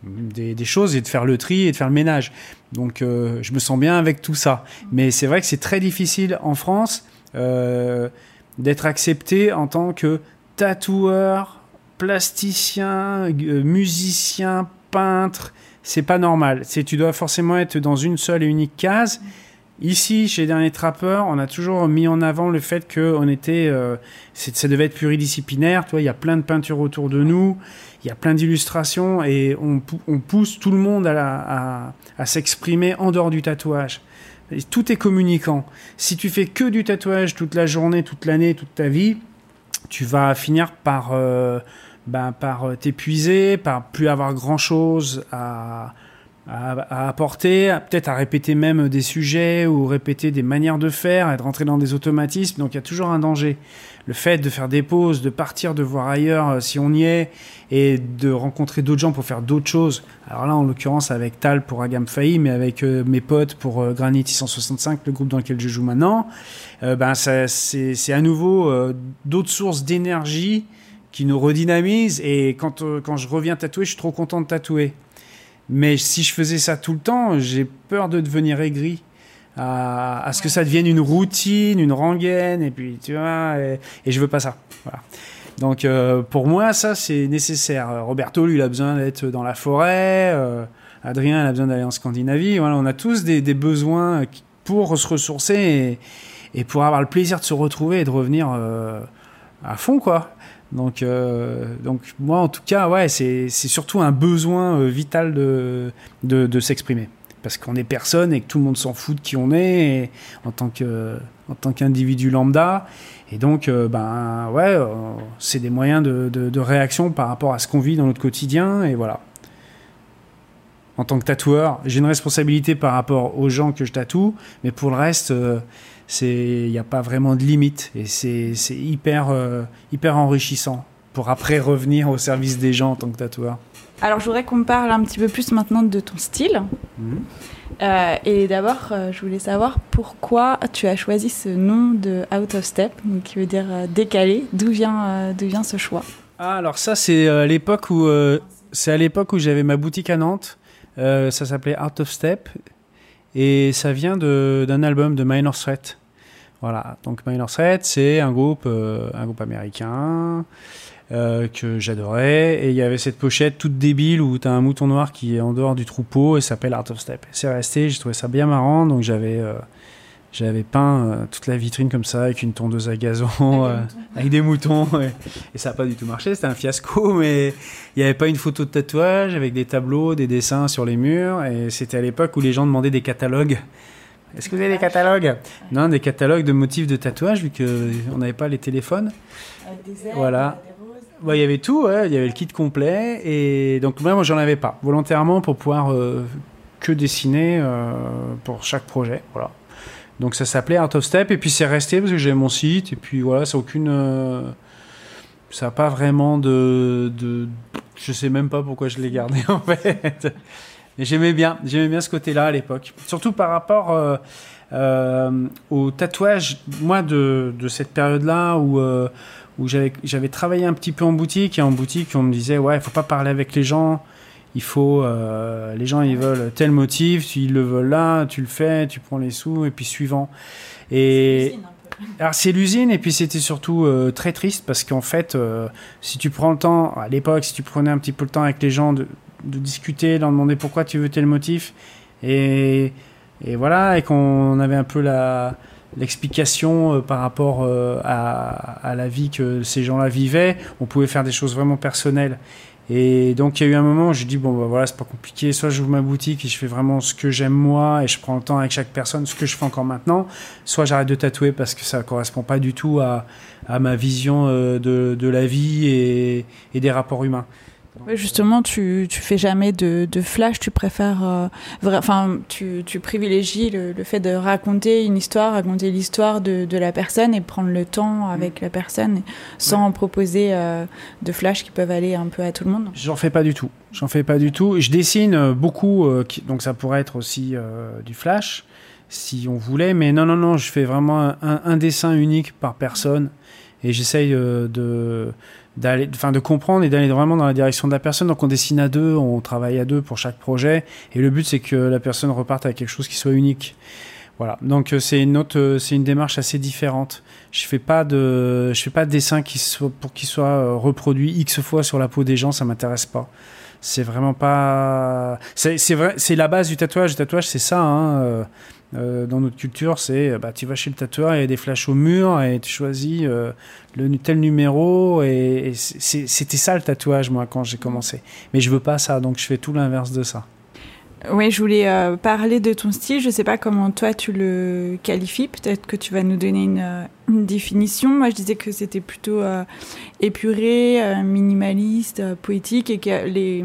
Speaker 5: des, choses et de faire le tri et de faire le ménage. Donc, je me sens bien avec tout ça. Mais c'est vrai que c'est très difficile en France d'être accepté en tant que tatoueur, plasticien, euh, musicien, peintre. C'est pas normal. Tu dois forcément être dans une seule et unique case. Ici, chez Dernier Trappeur, on a toujours mis en avant le fait que on était, euh, ça devait être pluridisciplinaire. Il y a plein de peintures autour de nous, il y a plein d'illustrations et on, pou- on pousse tout le monde à s'exprimer en dehors du tatouage. Tout est communicant. Si tu fais que du tatouage toute la journée, toute l'année, toute ta vie, tu vas finir par, euh, ben, par euh, t'épuiser, par plus avoir grand chose à, à, apporter, peut-être à répéter même des sujets ou répéter des manières de faire, et de rentrer dans des automatismes. Donc il y a toujours un danger. Le fait de faire des pauses, de partir, de voir ailleurs euh, si on y est, et de rencontrer d'autres gens pour faire d'autres choses. Alors là, en l'occurrence, avec Tal pour Agam Failli, mais avec euh, mes potes pour euh, Granit 665, le groupe dans lequel je joue maintenant, ben c'est à nouveau d'autres sources d'énergie qui nous redynamisent. Et quand, quand je reviens tatouer, je suis trop content de tatouer. Mais si je faisais ça tout le temps, j'ai peur de devenir aigri. À, ce que ça devienne une routine, une rengaine, et puis tu vois, et, je veux pas ça. Donc euh, pour moi, ça c'est nécessaire. Roberto, lui, il a besoin d'être dans la forêt. Euh, Adrien, il a besoin d'aller en Scandinavie. Voilà, on a tous des, besoins pour se ressourcer et, et, pour avoir le plaisir de se retrouver et de revenir euh, à fond, quoi. Donc, euh, donc moi, en tout cas, ouais, c'est surtout un besoin euh, vital de, de, s'exprimer. Parce qu'on est personne et que tout le monde s'en fout de qui on est en tant que en qu'individu lambda. Et donc, euh, ben ouais, c'est des moyens de, de, de, réaction par rapport à ce qu'on vit dans notre quotidien. Et voilà. En tant que tatoueur, j'ai une responsabilité par rapport aux gens que je tatoue, mais pour le reste, il n'y a pas vraiment de limite et c'est hyper euh, hyper enrichissant pour après revenir au service des gens en tant que tatoueur.
Speaker 1: Alors je voudrais qu'on parle un petit peu plus maintenant de ton style. Mhm. Euh, et d'abord, euh, je voulais savoir pourquoi tu as choisi ce nom de Out of Step, qui veut dire décalé. D'où vient, vient ce choix?
Speaker 5: Ah, Alors ça, c'est l'époque où c'est à l'époque où j'avais ma boutique à Nantes. ça s'appelait Out of Step et ça vient d'un album de Minor Threat. Voilà, donc Minor Threat, c'est un groupe, euh, un groupe américain euh, que j'adorais. Et il y avait cette pochette toute débile où tu as un mouton noir qui est en dehors du troupeau et s'appelle Art of Step. C'est resté, j'ai trouvé ça bien marrant, donc j'avais euh, j'avais peint toute la vitrine comme ça avec une tondeuse à gazon, avec des moutons. et, ça n'a pas du tout marché, c'était un fiasco, mais il n'y avait pas une photo de tatouage avec des tableaux, des dessins sur les murs. Et c'était à l'époque où les gens demandaient des catalogues. Est-ce que vous avez des catalogues? Non, des catalogues de motifs de tatouage, vu qu'on n'avait pas les téléphones.
Speaker 1: des
Speaker 5: voilà. il y avait tout, il y avait le kit complet. Et donc, moi, moi j'en avais pas, volontairement, pour pouvoir euh, que dessiner euh, pour chaque projet. Voilà. Donc, ça s'appelait Art of Step. Et puis, c'est resté parce que j'avais mon site. Et puis, voilà, ça aucune. Euh, ça n'a pas vraiment de, de. Je sais même pas pourquoi je l'ai gardé, en fait j'aimais bien, j'aimais bien ce côté-là à l'époque. Surtout par rapport euh, euh, au tatouage, moi, de, de cette période-là où, où j'avais travaillé un petit peu en boutique. Et en boutique, on me disait, ouais, il faut pas parler avec les gens. Il faut, les gens, ils veulent tel motif, ils le veulent là, tu le fais, tu prends les sous, et puis suivant. Et. Alors c'est l'usine et puis c'était surtout très triste parce qu'en fait, si tu prends le temps, à l'époque, si tu prenais un petit peu le temps avec les gens de, de discuter, leur demander pourquoi tu veux tel motif. Et, et voilà, et qu'on avait un peu la, l'explication euh, par rapport euh, à, la vie que ces gens-là vivaient, on pouvait faire des choses vraiment personnelles. Et donc il y a eu un moment où je dis bon bah voilà c'est pas compliqué, soit j'ouvre ma boutique et je fais vraiment ce que j'aime moi et je prends le temps avec chaque personne, ce que je fais encore maintenant, soit j'arrête de tatouer parce que ça correspond pas du tout à, ma vision euh, de, la vie et des rapports humains
Speaker 1: justement, tu, tu fais jamais de, de flash, tu préfères. Euh, enfin, tu, tu privilégies le, le, fait de raconter une histoire, raconter l'histoire de, de, la personne et prendre le temps avec mm. la personne sans proposer euh, de flash qui peuvent aller un peu à tout le monde.
Speaker 5: J'en fais pas du tout. J'en fais pas du tout. Je dessine euh, beaucoup, donc ça pourrait être aussi du flash si on voulait, mais non, non, non, je fais vraiment un, un dessin unique par personne et j'essaye de d'aller, enfin de comprendre et d'aller vraiment dans la direction de la personne. Donc on dessine à deux, on travaille à deux pour chaque projet, et le but c'est que la personne reparte avec quelque chose qui soit unique. Voilà. Donc euh, c'est une autre, euh, c'est une démarche assez différente. Je fais pas de, je fais pas de dessin qui soit pour qu'il soit euh, reproduit x fois sur la peau des gens, ça m'intéresse pas. C'est vraiment pas, c'est vrai, c'est la base du tatouage. Le tatouage c'est ça. Hein. Euh, dans notre culture, c'est euh, bah, tu vas chez le tatoueur, il y a des flashs au mur et tu choisis euh, le tel numéro. Et, c'était ça le tatouage, moi, quand j'ai commencé. Mais je veux pas ça, donc je fais tout l'inverse de ça.
Speaker 1: Oui, je voulais parler de ton style. Je ne sais pas comment toi tu le qualifies. Peut-être que tu vas nous donner une, une définition. Moi, je disais que c'était plutôt épuré, minimaliste, poétique et que les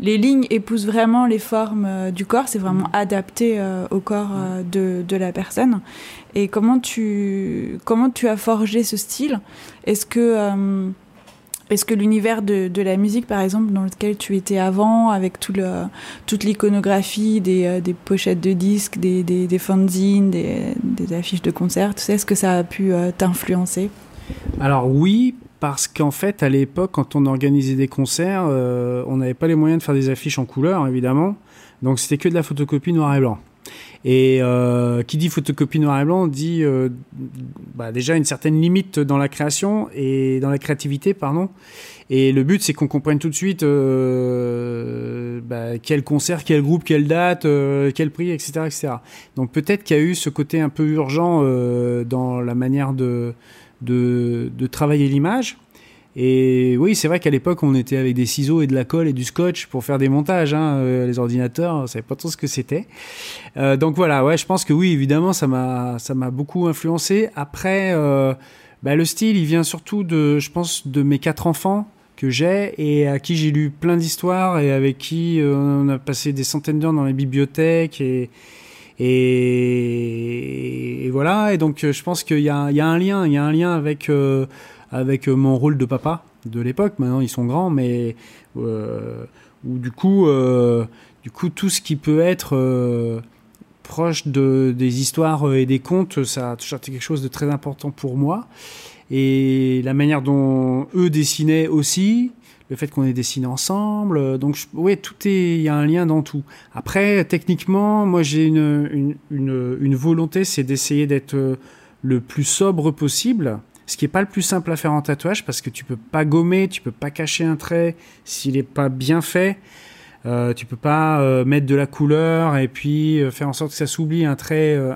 Speaker 1: les lignes épousent vraiment les formes euh, du corps, c'est vraiment adapté euh, au corps euh, de, de, la personne. Et comment tu, comment tu as forgé ce style? Est-ce que, est-ce que l'univers de, de, la musique, par exemple, dans lequel tu étais avant, avec tout le, toute l'iconographie des, des, pochettes de disques, des, des, des fanzines, des, des, affiches de concerts, tout ça, est-ce que ça a pu t'influencer?
Speaker 5: Alors oui, parce qu'en fait, à l'époque, quand on organisait des concerts, euh, on n'avait pas les moyens de faire des affiches en couleur, évidemment. Donc c'était que de la photocopie noir et blanc. Et euh, qui dit photocopie noir et blanc dit euh, bah déjà une certaine limite dans la création et dans la créativité, pardon. Et le but, c'est qu'on comprenne tout de suite bah, quel concert, quel groupe, quelle date, quel prix, etc., etc. Donc peut-être qu'il y a eu ce côté un peu urgent dans la manière de de, travailler l'image. Et oui, c'est vrai qu'à l'époque, on était avec des ciseaux et de la colle et du scotch pour faire des montages. Hein. Euh, les ordinateurs, on savait pas trop ce que c'était. Euh, donc voilà, ouais, je pense que oui, évidemment, ça m'a, beaucoup influencé. Après, euh, bah, le style, il vient surtout de, je pense, de mes quatre enfants que j'ai et à qui j'ai lu plein d'histoires et avec qui on a passé des centaines d'heures dans les bibliothèques et, voilà. Et donc, euh, je pense qu'il y, a un lien. Il y a un lien avec, euh, avec mon rôle de papa de l'époque. Maintenant, ils sont grands, mais euh, où du coup, euh, du coup, tout ce qui peut être euh, proche de, des histoires et des contes, ça a toujours été quelque chose de très important pour moi. Et la manière dont eux dessinaient aussi, le fait qu'on ait dessiné ensemble. Donc, je, tout est, il y a un lien dans tout. Après, techniquement, moi, j'ai une, volonté, c'est d'essayer d'être le plus sobre possible. Ce qui est pas le plus simple à faire en tatouage parce que tu peux pas gommer, tu peux pas cacher un trait s'il est pas bien fait. Euh, tu peux pas euh, mettre de la couleur et puis euh, faire en sorte que ça s'oublie un trait, euh,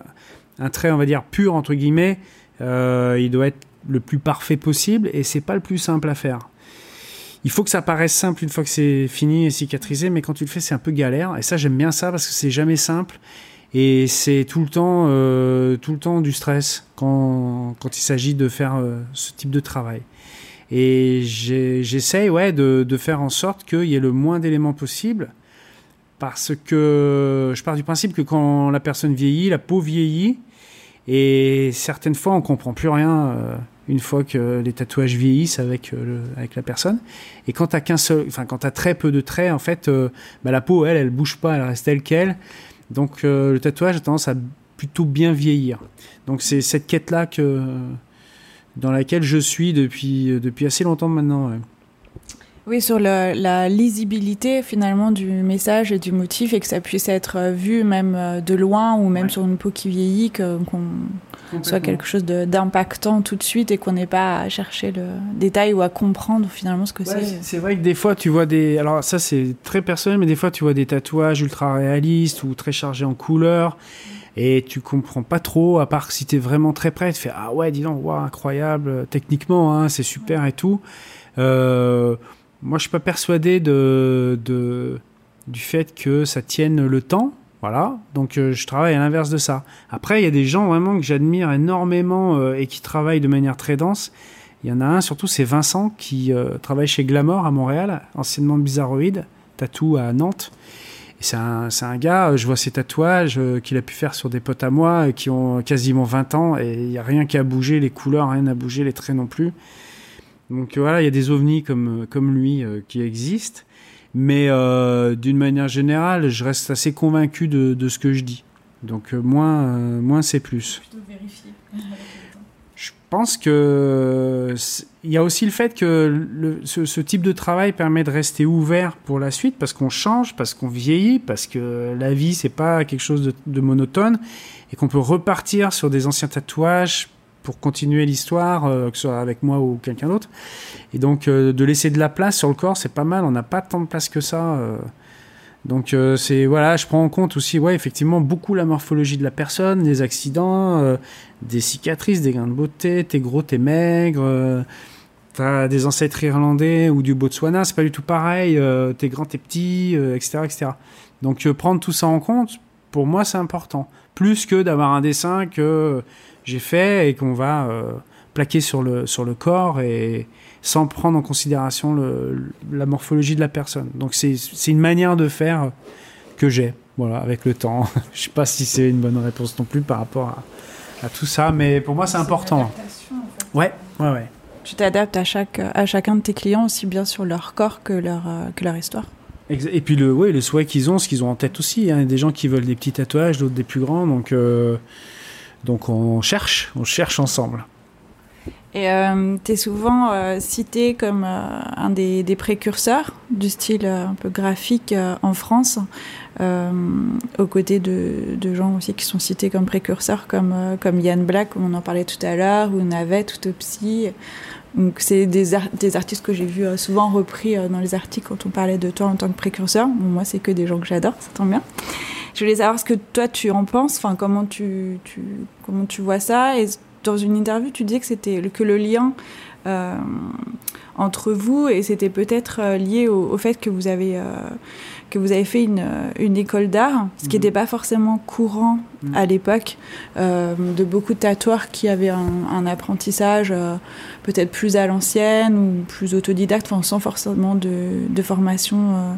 Speaker 5: un trait, on va dire pur entre guillemets. Euh, il doit être le plus parfait possible et c'est pas le plus simple à faire il faut que ça paraisse simple une fois que c'est fini et cicatrisé, mais quand tu le fais, c'est un peu galère. Et ça, j'aime bien ça parce que c'est jamais simple et c'est tout le temps, euh, tout le temps du stress quand, quand il s'agit de faire euh, ce type de travail. Et j'essaye, ouais, de, de, faire en sorte qu'il y ait le moins d'éléments possible parce que je pars du principe que quand la personne vieillit, la peau vieillit et certaines fois on comprend plus rien. Euh, une fois que les tatouages vieillissent avec, euh, le, avec la personne. Et quand tu as qu'un seul, enfin quand très peu de traits, en fait, euh, bah, la peau, elle, elle bouge pas, elle reste telle qu'elle. Donc euh, le tatouage a tendance à plutôt bien vieillir. Donc c'est cette quête-là que dans laquelle je suis depuis, depuis assez longtemps maintenant. Ouais.
Speaker 1: Oui, sur le, la lisibilité finalement du message et du motif et que ça puisse être vu même de loin ou même ouais. sur une peau qui vieillit, qu'on qu soit quelque chose d'impactant tout de suite et qu'on n'ait pas à chercher le détail ou à comprendre finalement ce que
Speaker 5: ouais,
Speaker 1: c'est.
Speaker 5: C'est vrai que des fois tu vois des... Alors ça c'est très personnel, mais des fois tu vois des tatouages ultra réalistes ou très chargés en couleurs et tu comprends pas trop, à part si tu es vraiment très près, tu fais ah ouais, dis donc, wow, incroyable, techniquement, hein, c'est super et tout. Euh, moi, je suis pas persuadé de, de, du fait que ça tienne le temps. Voilà, donc euh, je travaille à l'inverse de ça. Après, il y a des gens vraiment que j'admire énormément euh, et qui travaillent de manière très dense. Il y en a un, surtout, c'est Vincent, qui euh, travaille chez Glamour à Montréal, anciennement Bizarroïde, tatou à Nantes. C'est un, un gars, je vois ses tatouages qu'il a pu faire sur des potes à moi qui ont quasiment 20 ans et il n'y a rien qui a bougé, les couleurs, rien n'a bougé, les traits non plus. Donc voilà, il y a des ovnis comme, comme lui qui existent. Mais euh, d'une manière générale, je reste assez convaincu de, de ce que je dis. Donc euh, moins, euh, moins c'est plus. Je pense que il y a aussi le fait que le, ce, ce, type de travail permet de rester ouvert pour la suite parce qu'on change, parce qu'on vieillit, parce que la vie c'est pas quelque chose de, de monotone et qu'on peut repartir sur des anciens tatouages pour continuer l'histoire, euh, que ce soit avec moi ou quelqu'un d'autre. Et donc, euh, de laisser de la place sur le corps, c'est pas mal. On n'a pas tant de place que ça. Euh. Donc, c'est voilà, je prends en compte aussi, ouais, effectivement, beaucoup la morphologie de la personne, des accidents, des cicatrices, des gains de beauté. T'es gros, t'es maigre. T'as des ancêtres irlandais ou du Botswana, c'est pas du tout pareil. t'es grand, t'es petit, etc., etc. Donc, prendre tout ça en compte, pour moi, c'est important. Plus que d'avoir un dessin que j'ai fait et qu'on va euh, plaqué sur le, sur le corps et sans prendre en considération le, la morphologie de la personne. Donc c'est une manière de faire que j'ai, voilà, avec le temps. Je sais pas si c'est une bonne réponse non plus par rapport à, à tout ça, mais pour moi c'est important. En fait. Ouais, ouais, ouais.
Speaker 1: Tu t'adaptes à, chaque, à chacun de tes clients aussi bien sur leur corps que leur, euh, que leur histoire.
Speaker 5: Et puis le, ouais, le souhait qu'ils ont, ce qu'ils ont en tête aussi. Hein. Il y a des gens qui veulent des petits tatouages, d'autres des plus grands. Donc, euh, donc on cherche, on cherche ensemble.
Speaker 1: Et euh, tu es souvent euh, cité comme euh, un des, précurseurs du style un peu graphique en France, aux côtés de, de, gens aussi qui sont cités comme précurseurs, comme, comme Yann Black, on en parlait tout à l'heure, ou Navette, Autopsie. Donc c'est des, des, artistes que j'ai vus souvent repris dans les articles quand on parlait de toi en tant que précurseur. Moi, c'est que des gens que j'adore, ça tombe bien. Je voulais savoir ce que toi tu en penses, enfin comment tu, tu, comment tu vois ça et dans une interview, tu disais que c'était que le lien euh, entre vous et c'était peut-être euh, lié au, au, fait que vous avez euh, que vous avez fait une, une école d'art, ce qui n'était mmh. pas forcément courant mmh. à l'époque, euh, de beaucoup de tatoueurs qui avaient un, un apprentissage peut-être plus à l'ancienne ou plus autodidacte, enfin, sans forcément de, de formation.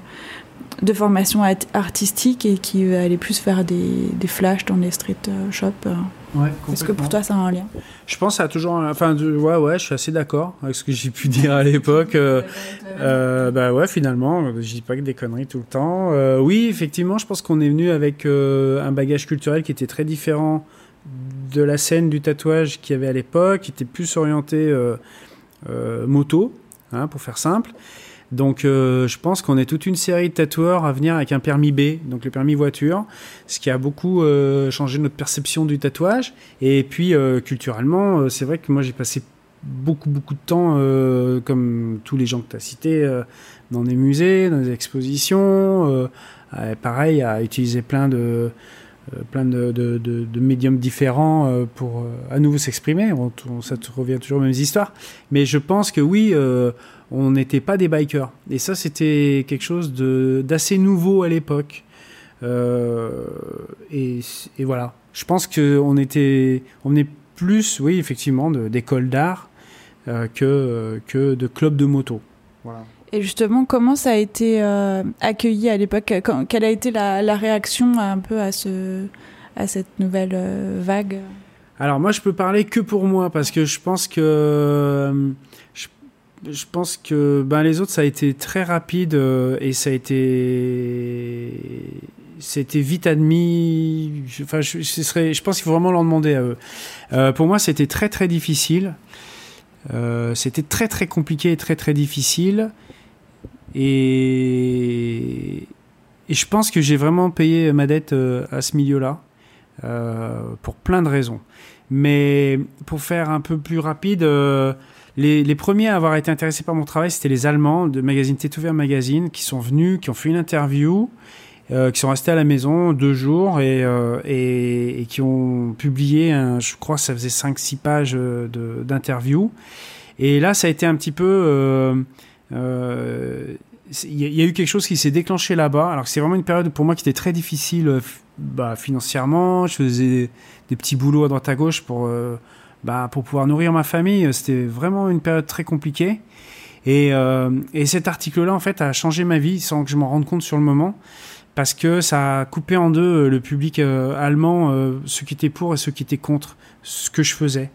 Speaker 1: Euh, de formation artistique et qui allait plus faire des, des flashs dans les street shops.
Speaker 5: Ouais,
Speaker 1: Est-ce que pour toi ça a un lien
Speaker 5: Je pense que ça a toujours. Un... Enfin, de... ouais, ouais, je suis assez d'accord avec ce que j'ai pu dire à l'époque. Euh, euh, bah ouais, finalement, je dis pas que des conneries tout le temps. Euh, oui, effectivement, je pense qu'on est venu avec euh, un bagage culturel qui était très différent de la scène du tatouage qu'il y avait à l'époque, qui était plus orienté euh, moto, hein, pour faire simple. Donc euh, je pense qu'on est toute une série de tatoueurs à venir avec un permis B, donc le permis voiture, ce qui a beaucoup euh, changé notre perception du tatouage. Et puis euh, culturellement, c'est vrai que moi j'ai passé beaucoup beaucoup de temps, comme tous les gens que tu as cités, dans des musées, dans des expositions, pareil à utiliser plein de plein de, médiums différents pour à nouveau s'exprimer. Ça revient toujours aux mêmes histoires. Mais je pense que oui, on n'était pas des bikers. Et ça, c'était quelque chose d'assez nouveau à l'époque. Et, et, voilà. Je pense qu'on était, on est plus, oui, effectivement, d'écoles d'art que, que de clubs de moto. Voilà.
Speaker 1: Et justement, comment ça a été euh, accueilli à l'époque? Quelle a été la, la, réaction un peu à, ce, à cette nouvelle euh, vague?
Speaker 5: Alors moi, je peux parler que pour moi parce que je pense que je, pense que ben les autres, ça a été très rapide euh, et ça a été c'était vite admis. Enfin, je, ce serait, je pense qu'il faut vraiment leur demander à eux. Euh, pour moi, c'était très très difficile. Euh, c'était très très compliqué et très très difficile. Et, et je pense que j'ai vraiment payé ma dette à ce milieu-là, pour plein de raisons. Mais pour faire un peu plus rapide, les, premiers à avoir été intéressés par mon travail, c'était les Allemands de magazine Tétouver Magazine, qui sont venus, qui ont fait une interview, euh, qui sont restés à la maison deux jours et, euh, qui ont publié, je crois ça faisait 5-6 pages d'interview. Et là, ça a été un petit peu... Euh, euh, il y, a eu quelque chose qui s'est déclenché là-bas. Alors c'est vraiment une période pour moi qui était très difficile euh, bah, financièrement. Je faisais des petits boulots à droite à gauche pour, euh, bah, pour pouvoir nourrir ma famille. C'était vraiment une période très compliquée. Et, euh, et cet article-là, en fait, a changé ma vie sans que je m'en rende compte sur le moment. Parce que ça a coupé en deux euh, le public euh, allemand, ceux qui étaient pour et ceux qui étaient contre ce que je faisais.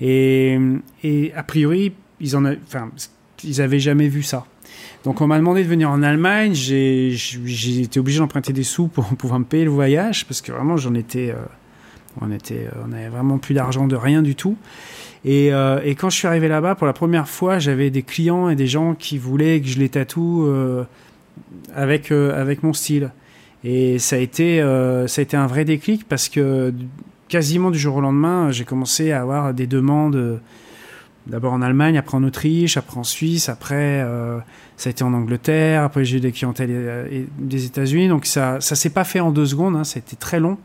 Speaker 5: Et, et a priori, ils en enfin, ils avaient jamais vu ça. Donc on m'a demandé de venir en Allemagne, j'ai été obligé d'emprunter des sous pour pouvoir me payer le voyage parce que vraiment j'en étais, euh, on était, on avait vraiment plus d'argent de rien du tout. Et, euh, et quand je suis arrivé là-bas pour la première fois, j'avais des clients et des gens qui voulaient que je les tatoue euh, avec avec mon style. Et ça a été ça a été un vrai déclic parce que quasiment du jour au lendemain, j'ai commencé à avoir des demandes d'abord en Allemagne, après en Autriche, après en Suisse, après euh, ça a été en Angleterre, après j'ai eu des clientèles euh, des États-Unis. Donc ça ça s'est pas fait en deux secondes, hein, ça a été très long.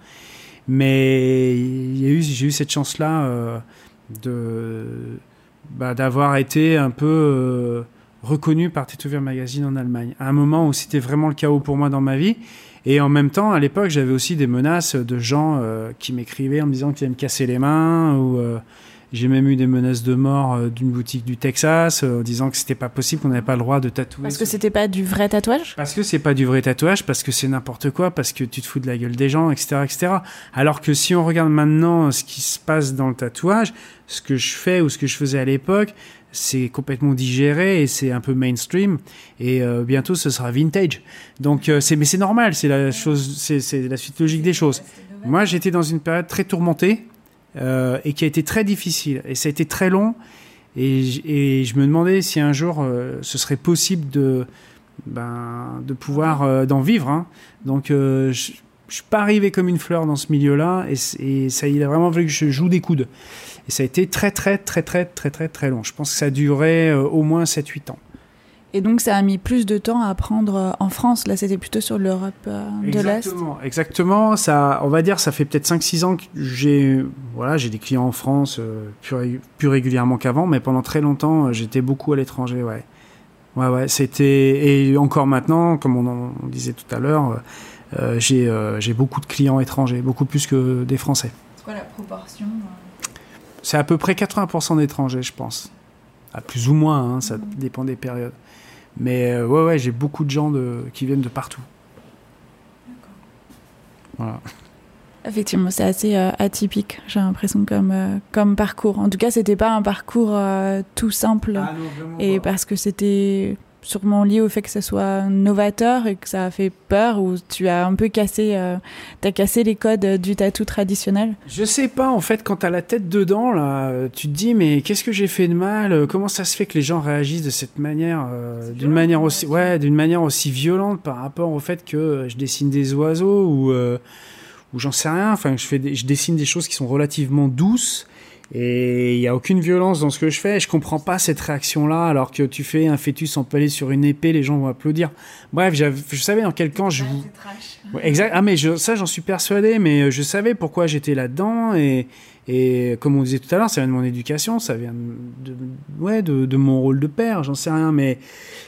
Speaker 5: Mais j'ai eu cette chance là euh, de bah, d'avoir été un peu euh, reconnu par Tetover Magazine en Allemagne. À un moment où c'était vraiment le chaos pour moi dans ma vie. Et en même temps, à l'époque, j'avais aussi des menaces de gens euh, qui m'écrivaient en me disant qu'ils allaient me casser les mains ou J'ai même eu des menaces de mort euh, d'une boutique du Texas euh, en disant que c'était pas possible, qu'on n'avait pas le droit de tatouer.
Speaker 1: Parce que c'était pas du vrai tatouage
Speaker 5: Parce que c'est pas du vrai tatouage, parce que c'est n'importe quoi, parce que tu te fous de la gueule des gens, etc., etc. Alors que si on regarde maintenant ce qui se passe dans le tatouage, ce que je fais ou ce que je faisais à l'époque, c'est complètement digéré et c'est un peu mainstream et euh, bientôt ce sera vintage. Donc euh, c'est mais c'est normal, c'est la chose, c'est c'est la suite logique des choses. Moi j'étais dans une période très tourmentée euh, et qui a été très difficile et ça a été très long et, je me demandais si un jour euh, ce serait possible de ben, de pouvoir euh, d'en vivre. hein. Donc euh, je je suis pas arrivé comme une fleur dans ce milieu-là et, ça il a vraiment fallu que je joue des coudes. Et ça a été très très très très très très très long. Je pense que ça a duré au moins 7-8 ans.
Speaker 1: Et donc ça a mis plus de temps à apprendre euh, en France. Là, c'était plutôt sur l'Europe euh, de l'Est.
Speaker 5: Exactement, exactement. Ça, on va dire, ça fait peut-être 5-6 ans que j'ai, voilà, j'ai des clients en France euh, plus, ré- plus régulièrement qu'avant, mais pendant très longtemps, j'étais beaucoup à l'étranger, ouais. Ouais, ouais, c'était, et encore maintenant, comme on en on disait tout à l'heure, euh, j'ai, euh, j'ai beaucoup de clients étrangers, beaucoup plus que des Français.
Speaker 1: C'est quoi la proportion
Speaker 5: C'est à peu près 80% d'étrangers, je pense. À plus ou moins, hein, ça dépend des périodes. Mais euh, ouais, ouais, j'ai beaucoup de gens de, qui viennent de partout. Voilà.
Speaker 1: Effectivement, c'est assez euh, atypique, j'ai l'impression, comme, euh, comme parcours. En tout cas, c'était pas un parcours euh, tout simple.
Speaker 5: Ah
Speaker 1: et parce que c'était sûrement lié au fait que ça soit novateur et que ça a fait peur ou tu as un peu cassé, euh, t'as cassé les codes du tatou traditionnel?
Speaker 5: Je sais pas, en fait, quand t'as la tête dedans, là, tu te dis, mais qu'est-ce que j'ai fait de mal? Comment ça se fait que les gens réagissent de cette manière, euh, d'une manière aussi, ouais, d'une manière aussi violente par rapport au fait que euh, je dessine des oiseaux ou, euh, ou j'en sais rien. Enfin, je fais, des- je dessine des choses qui sont relativement douces. Et il y a aucune violence dans ce que je fais. Je comprends pas cette réaction-là, alors que tu fais un fœtus empalé sur une épée, les gens vont applaudir. Bref, je savais dans quel camp je, Ouais, exact. Ah mais je- ça j'en suis persuadé, mais euh, je savais pourquoi j'étais là-dedans et et comme on disait tout à l'heure, ça vient de mon éducation, ça vient de, de- ouais de, de mon rôle de père, j'en sais rien, mais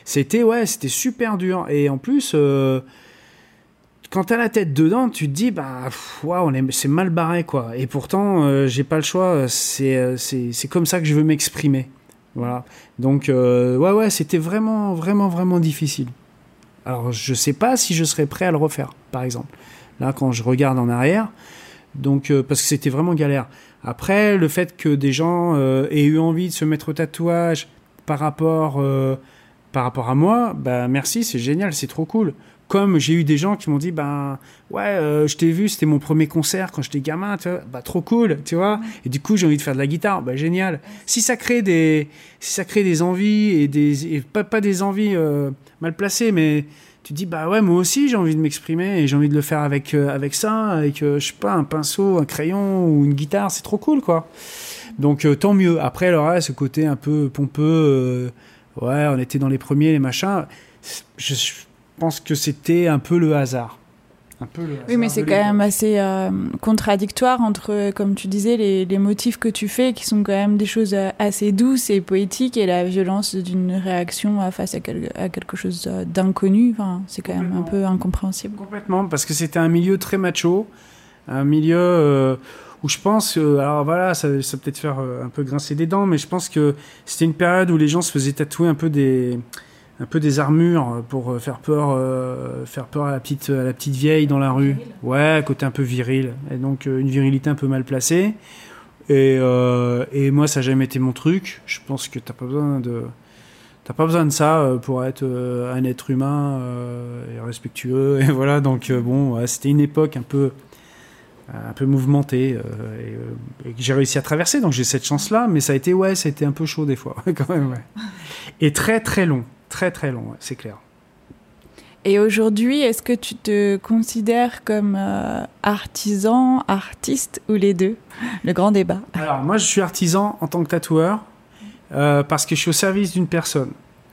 Speaker 5: c'était ouais c'était super dur et en plus euh, quand t'as la tête dedans, tu te dis bah waouh est c'est mal barré quoi et pourtant euh, j'ai pas le choix, c'est euh, c'est c'est comme ça que je veux m'exprimer, voilà donc euh, ouais ouais c'était vraiment vraiment vraiment difficile. Alors, je sais pas si je serais prêt à le refaire, par exemple. Là, quand je regarde en arrière, donc euh, parce que c'était vraiment galère. Après, le fait que des gens euh, aient eu envie de se mettre au tatouage par rapport euh, par rapport à moi, bah merci, c'est génial, c'est trop cool. Comme j'ai eu des gens qui m'ont dit, ben ouais, euh, je t'ai vu, c'était mon premier concert quand j'étais gamin, tu vois, bah trop cool, tu vois. Et du coup, j'ai envie de faire de la guitare, bah génial. Si ça crée des, si ça crée des envies et des, et pas, pas des envies euh, mal placées, mais tu te dis bah ouais, moi aussi j'ai envie de m'exprimer et j'ai envie de le faire avec euh, avec ça, avec euh, je sais pas un pinceau, un crayon ou une guitare, c'est trop cool quoi. Donc tant mieux. Après, alors ce côté un peu pompeux, ouais, on était dans les premiers, les machins. Je, je pense que c'était un peu le hasard. Un peu le
Speaker 1: Oui, mais c'est quand même assez euh, contradictoire entre, euh, comme tu disais, les, les motifs que tu fais, qui sont quand même des choses euh, assez douces et poétiques, et la violence d'une réaction face à, quel- à quelque chose d'inconnu. Enfin, c'est quand même un peu incompréhensible.
Speaker 5: Complètement, parce que c'était un milieu très macho, un milieu euh, où je pense, euh, alors voilà, ça, ça peut-être faire un peu grincer des dents, mais je pense que c'était une période où les gens se faisaient tatouer un peu des, un peu des armures pour euh, faire peur, euh, faire peur à la petite, à la petite vieille dans la rue. Ouais, côté un peu viril, et donc euh, une virilité un peu mal placée. Et, euh, et moi, ça n'a jamais été mon truc. Je pense que t'as pas besoin de T'as pas besoin de ça pour être un être humain et respectueux. Et voilà, donc bon, ouais, c'était une époque un peu, un peu mouvementée et, et que j'ai réussi à traverser. Donc j'ai cette chance-là, mais ça a été, ouais, ça a été un peu chaud des fois, quand même, ouais. Et très très long, très très long, ouais, c'est clair.
Speaker 1: Et aujourd'hui, est-ce que tu te considères comme euh, artisan, artiste ou les deux? Le grand débat.
Speaker 5: Alors moi, je suis artisan en tant que tatoueur euh, parce que je suis au service d'une personne,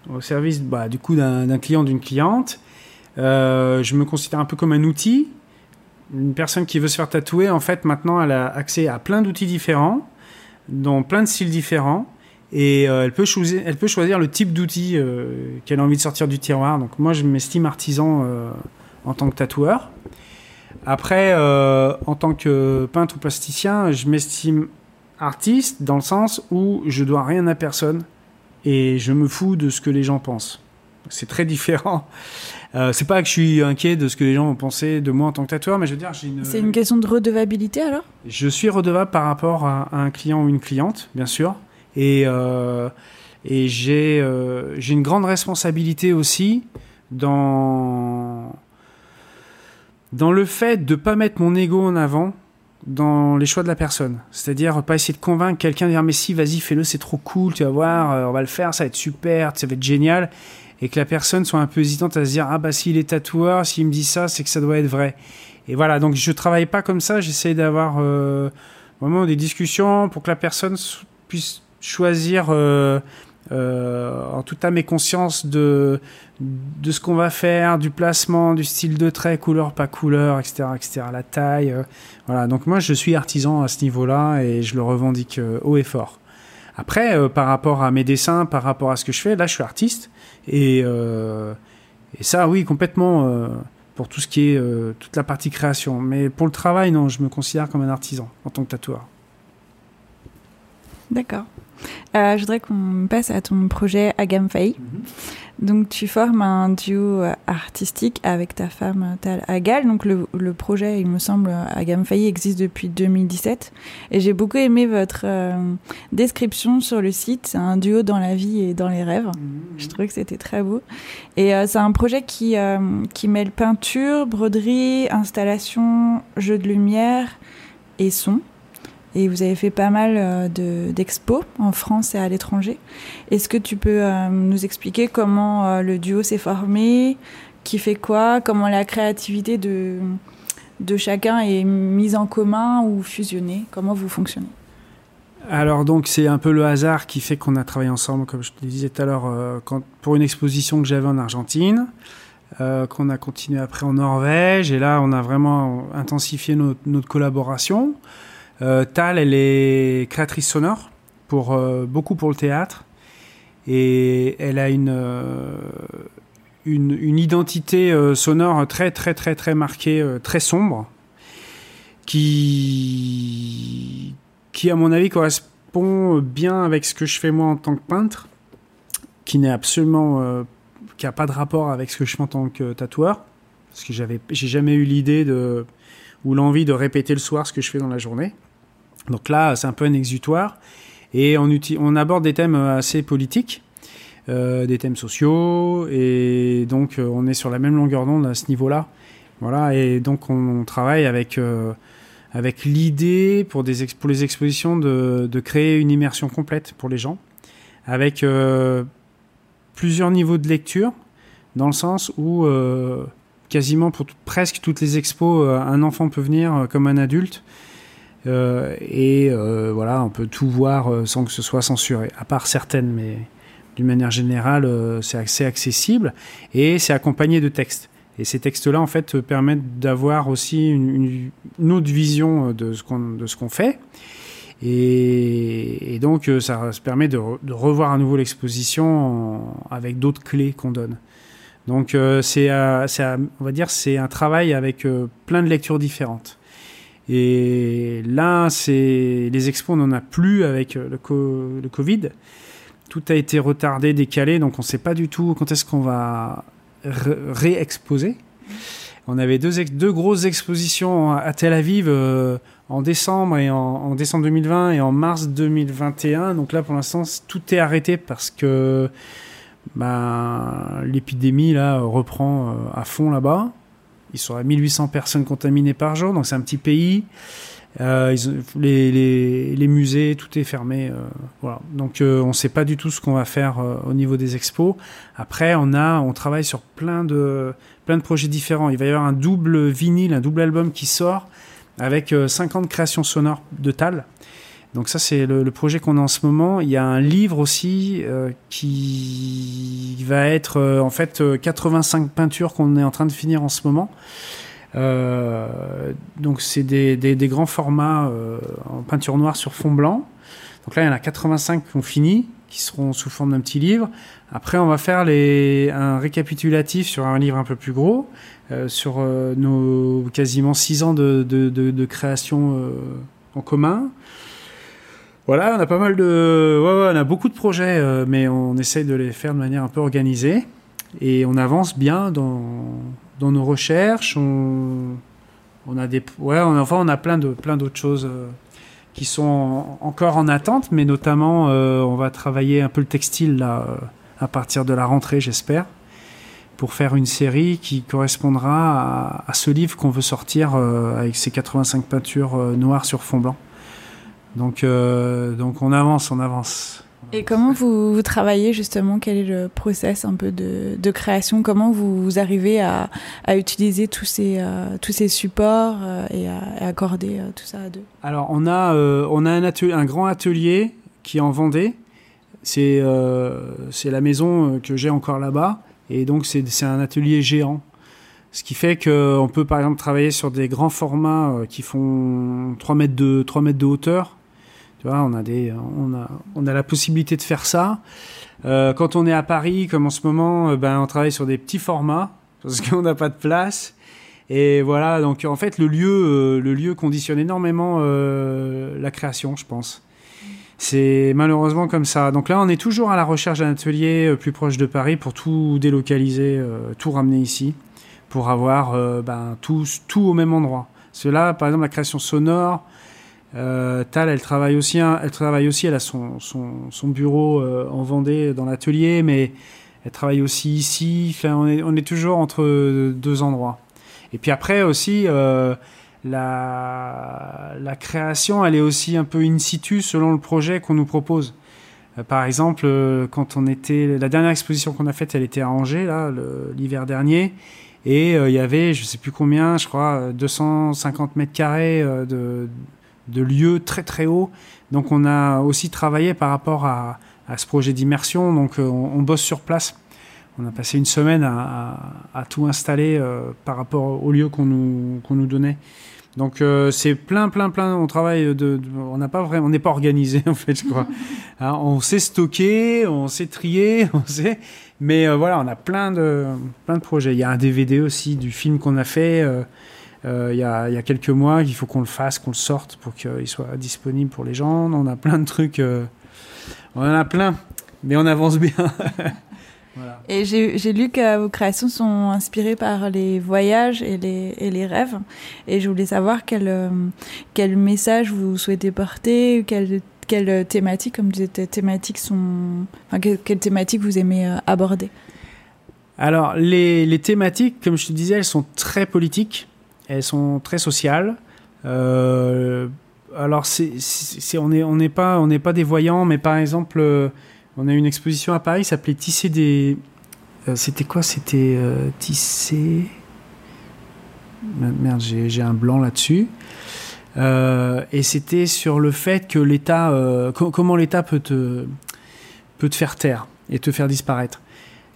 Speaker 5: au service bah, du coup d'un client, d'une cliente. Euh, je me considère un peu comme un outil. Une personne qui veut se faire tatouer, en fait, maintenant, elle a accès à plein d'outils différents, dans plein de styles différents. Et euh, elle, peut choisir, elle peut choisir le type d'outil euh, qu'elle a envie de sortir du tiroir. Donc moi, je m'estime artisan euh, en tant que tatoueur. Après, en tant que peintre ou plasticien, je m'estime artiste dans le sens où je dois rien à personne et je me fous de ce que les gens pensent. C'est très différent. C'est pas que je suis inquiet de ce que les gens vont penser de moi en tant que tatoueur, mais je veux dire, j'ai une.
Speaker 1: C'est une question de redevabilité alors?
Speaker 5: Je suis redevable par rapport à, à un client ou une cliente, bien sûr, et euh, et j'ai euh, j'ai une grande responsabilité aussi dans dans le fait de pas mettre mon ego en avant dans les choix de la personne. C'est-à-dire pas essayer de convaincre quelqu'un de dire mais si vas-y fais-le c'est trop cool tu vas voir euh, on va le faire ça va être super ça va être génial et que la personne soit un peu hésitante à se dire ah bah s'il est tatoueur s'il me dit ça c'est que ça doit être vrai et voilà donc je travaille pas comme ça j'essaie d'avoir vraiment des discussions pour que la personne puisse choisir euh, euh, en toute âme et conscience de de ce qu'on va faire, du placement, du style de trait, couleur, pas couleur, etc., etc., la taille. euh, voilà. Donc moi, je suis artisan à ce niveau-là et je le revendique haut et fort. Après, par rapport à mes dessins, par rapport à ce que je fais, là, je suis artiste et ça, oui, complètement pour tout ce qui est toute la partie création. Mais pour le travail, non, je me considère comme un artisan en tant que tatoueur.
Speaker 1: D'accord. Euh, je voudrais qu'on passe à ton projet Agam Faye. Donc, tu formes un duo artistique avec ta femme Tal Agal. Donc, le, le projet, il me semble, Agam Faye existe depuis 2017. Et j'ai beaucoup aimé votre euh, description sur le site. C'est un duo dans la vie et dans les rêves. Je trouvais que c'était très beau. Et euh, c'est un projet qui, qui mêle peinture, broderie, installation, jeu de lumière et son. Et vous avez fait pas mal euh, de- d'expos en France et à l'étranger. Est-ce que tu peux euh, nous expliquer comment euh, le duo s'est formé, qui fait quoi, comment la créativité de, de chacun est mise en commun ou fusionnée, comment vous fonctionnez?
Speaker 5: Alors donc c'est un peu le hasard qui fait qu'on a travaillé ensemble, comme je te disais tout à l'heure, pour une exposition que j'avais en Argentine, qu'on a continué après en Norvège, et là on a vraiment intensifié notre collaboration. Euh, Tal, elle est créatrice sonore, pour, euh, beaucoup pour le théâtre, et elle a une, euh, une, identité sonore très très très très marquée, très sombre, qui, qui à mon avis correspond bien avec ce que je fais moi en tant que peintre, qui n'est absolument, qui a pas de rapport avec ce que je fais en tant que tatoueur, parce que j'avais, j'ai jamais eu l'idée de ou l'envie de répéter le soir ce que je fais dans la journée. Donc là, c'est un peu un exutoire, et on, aborde des thèmes assez politiques. euh, des thèmes sociaux et donc euh, on est sur la même longueur d'onde à ce niveau-là voilà et donc on, travaille avec euh, avec l'idée pour, pour les expositions de, de créer une immersion complète pour les gens, avec euh, plusieurs niveaux de lecture, dans le sens où euh, quasiment pour presque toutes les expos, euh, un enfant peut venir euh, comme un adulte. Euh, et euh, voilà, on peut tout voir euh, sans que ce soit censuré, à part certaines, mais d'une manière générale, c'est assez accessible et c'est accompagné de textes. Et ces textes-là, en fait, permettent d'avoir aussi une, une- autre vision de ce qu'on qu'on fait. Et, et donc, ça se permet de, de revoir à nouveau l'exposition avec d'autres clés qu'on donne. Donc, euh, c'est, on va dire, c'est un travail avec plein de lectures différentes. Et là, c'est les expos, on n'en a plus avec euh, le, co- le Covid. Tout a été retardé, décalé, donc on ne sait pas du tout quand est-ce qu'on va ré- réexposer. On avait deux, grosses expositions à Tel Aviv euh, en décembre et en, décembre 2020 et en mars 2021. Donc là, pour l'instant, tout est arrêté parce que ben, l'épidémie là reprend euh, à fond là-bas. Ils sont à 1800 personnes contaminées par jour, donc c'est un petit pays. Euh, les, les, musées, tout est fermé. euh, voilà. Donc euh, on ne sait pas du tout ce qu'on va faire au niveau des expos. Après, on a, on travaille sur plein de, plein de projets différents. Il va y avoir un double vinyle, un double album qui sort avec euh, 50 créations sonores de Tal. Donc ça, c'est le, projet qu'on a en ce moment. Il y a un livre aussi euh, qui va être euh, en fait euh, 85 peintures qu'on est en train de finir en ce moment. Euh, donc c'est des, des, des grands formats euh, en peinture noire sur fond blanc. Donc là, il y en a 85 qui ont fini, qui seront sous forme d'un petit livre. Après, on va faire les, un récapitulatif sur un livre un peu plus gros, euh, sur euh, nos quasiment 6 ans de, de, de, de création euh, en commun. Voilà, on a pas mal de. On a beaucoup de projets, euh, mais on essaye de les faire de manière un peu organisée. Et on avance bien dans, nos recherches. On, a des. Ouais, enfin, on a plein d'autres plein choses euh, qui sont en- encore en attente, mais notamment, euh, on va travailler un peu le textile là, à partir de la rentrée, j'espère, pour faire une série qui correspondra à, à ce livre qu'on veut sortir avec ses 85 peintures noires sur fond blanc. Donc, euh, donc on avance, on avance.
Speaker 1: Et comment vous, vous travaillez justement? Quel est le process un peu de, de création? Comment vous, vous arrivez à, à utiliser tous ces, euh, tous ces supports euh, et à, à accorder euh, tout ça à deux?
Speaker 5: Alors, on a, on a un, atelier, un grand atelier qui est en Vendée. C'est c'est la maison que j'ai encore là-bas. Et donc, c'est c'est un atelier géant. Ce qui fait qu'on peut, par exemple, travailler sur des grands formats qui font 3 mètres de, 3 mètres de hauteur. Tu vois, on a, des, on, a, la possibilité de faire ça. Euh, quand on est à Paris, comme en ce moment, euh, ben, on travaille sur des petits formats parce qu'on n'a pas de place. Et voilà, donc en fait, le lieu, euh, conditionne énormément la création, je pense. C'est malheureusement comme ça. Donc là, on est toujours à la recherche d'un atelier plus proche de Paris pour tout délocaliser, tout ramener ici, pour avoir ben, tout, tout au même endroit. Cela, par exemple, la création sonore, euh, Tal, elle travaille aussi, hein, elle travaille aussi, elle a son, bureau euh, en Vendée dans l'atelier, mais elle travaille aussi ici. On est, toujours entre deux endroits. Et puis après aussi, euh, la, création, elle est aussi un peu in situ selon le projet qu'on nous propose. Euh, par exemple, quand on était, la dernière exposition qu'on a faite, elle était à Angers l'hiver dernier, et il y avait, je sais plus combien, je crois, euh, 250 mètres carrés de, de lieux très très hauts. Donc on a aussi travaillé par rapport à, à ce projet d'immersion. Donc euh, on, on bosse sur place. On a passé une semaine à, à- à tout installer euh, par rapport au lieu qu'on nous, qu'on nous donnait. Donc euh, c'est plein, plein, plein. On travaille de, de- on n'a pas vraiment, on n'est pas organisé en fait, je crois. Hein, on sait stocker, on sait trier, on sait. Mais euh, voilà, on a plein de, plein de projets. Il y a un DVD aussi du film qu'on a fait. Euh, euh, il y, a, il y a quelques mois, il faut qu'on le fasse, qu'on le sorte pour qu'il soit disponible pour les gens. On a plein de trucs. euh, on en a plein, mais on avance bien. voilà.
Speaker 1: Et j'ai lu que vos créations sont inspirées par les voyages et les, et les rêves. Et je voulais savoir quel, euh, quel message vous souhaitez porter, quelle, quelle thématique, comme vous dites, thématiques sont, enfin, quelle, quelle thématique vous aimez euh, aborder?
Speaker 5: Alors, les, les thématiques, comme je te disais, elles sont très politiques, elles sont très sociales. Euh, alors, on n'est pas, des voyants, mais par exemple, euh, on a une exposition à Paris qui s'appelait Tisser des. euh, c'était quoi? C'était Tisser. Merde, j'ai un blanc là-dessus. Et c'était sur le fait que l'État, co- comment l'État peut te, faire taire et te faire disparaître.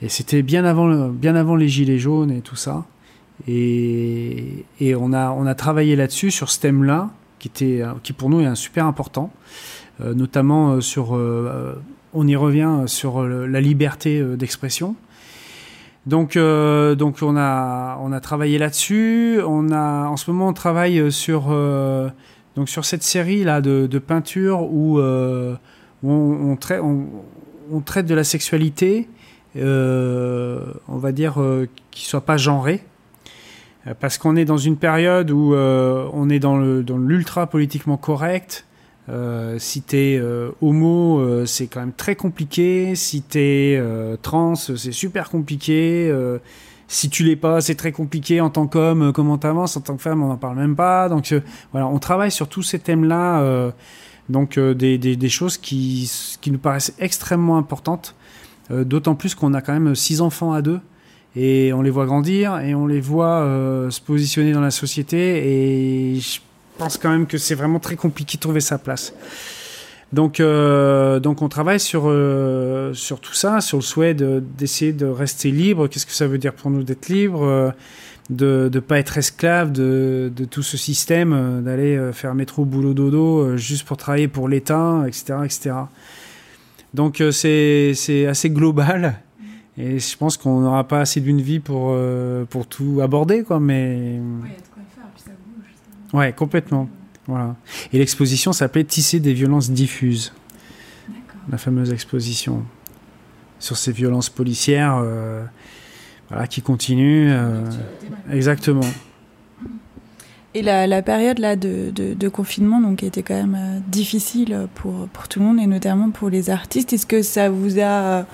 Speaker 5: Et c'était bien avant les gilets jaunes et tout ça. Et, on, a, on a travaillé là-dessus, sur ce thème-là, qui, était, euh, qui pour nous est un super important, euh, notamment euh, sur, on y revient, sur la liberté d'expression. Donc, donc on, a, on a travaillé là-dessus. En ce moment, on travaille sur, donc sur cette série-là de, de peintures où, on, on, on- traite de la sexualité, on va dire, qui soit pas genrée. Euh, Parce qu'on est dans une période où euh, on est dans l'ultra politiquement correct. Euh, si t'es homo, c'est quand même très compliqué. Si t'es trans, c'est super compliqué. Si tu l'es pas, c'est très compliqué en tant qu'homme. Comment t'avances en tant que femme, on n'en parle même pas. Donc voilà, on travaille sur tous ces thèmes-là. donc des, choses qui, nous paraissent extrêmement importantes. D'autant plus qu'on a quand même six enfants à deux et on les voit grandir et on les voit euh, se positionner dans la société et je pense quand même que c'est vraiment très compliqué de trouver sa place. Donc, euh, donc on travaille sur, euh, sur tout ça, sur le souhait de- d'essayer de, rester libre. Qu'est-ce que ça veut dire pour nous d'être libre De ne pas être esclave de, de tout ce système, d'aller faire métro, boulot, dodo, juste pour travailler pour l'État, etc., etc. Donc c'est assez global. Et je pense qu'on n'aura pas assez d'une vie pour, euh, pour tout aborder, quoi, mais... Ouais, complètement. Voilà. Et l'exposition s'appelait Tisser des violences diffuses. La fameuse exposition sur ces violences policières euh, voilà, qui continuent. euh, exactement.
Speaker 1: Et la, la période là de, de, de confinement donc était quand même euh, difficile pour, pour tout le monde et notamment pour les artistes. Est-ce que ça vous a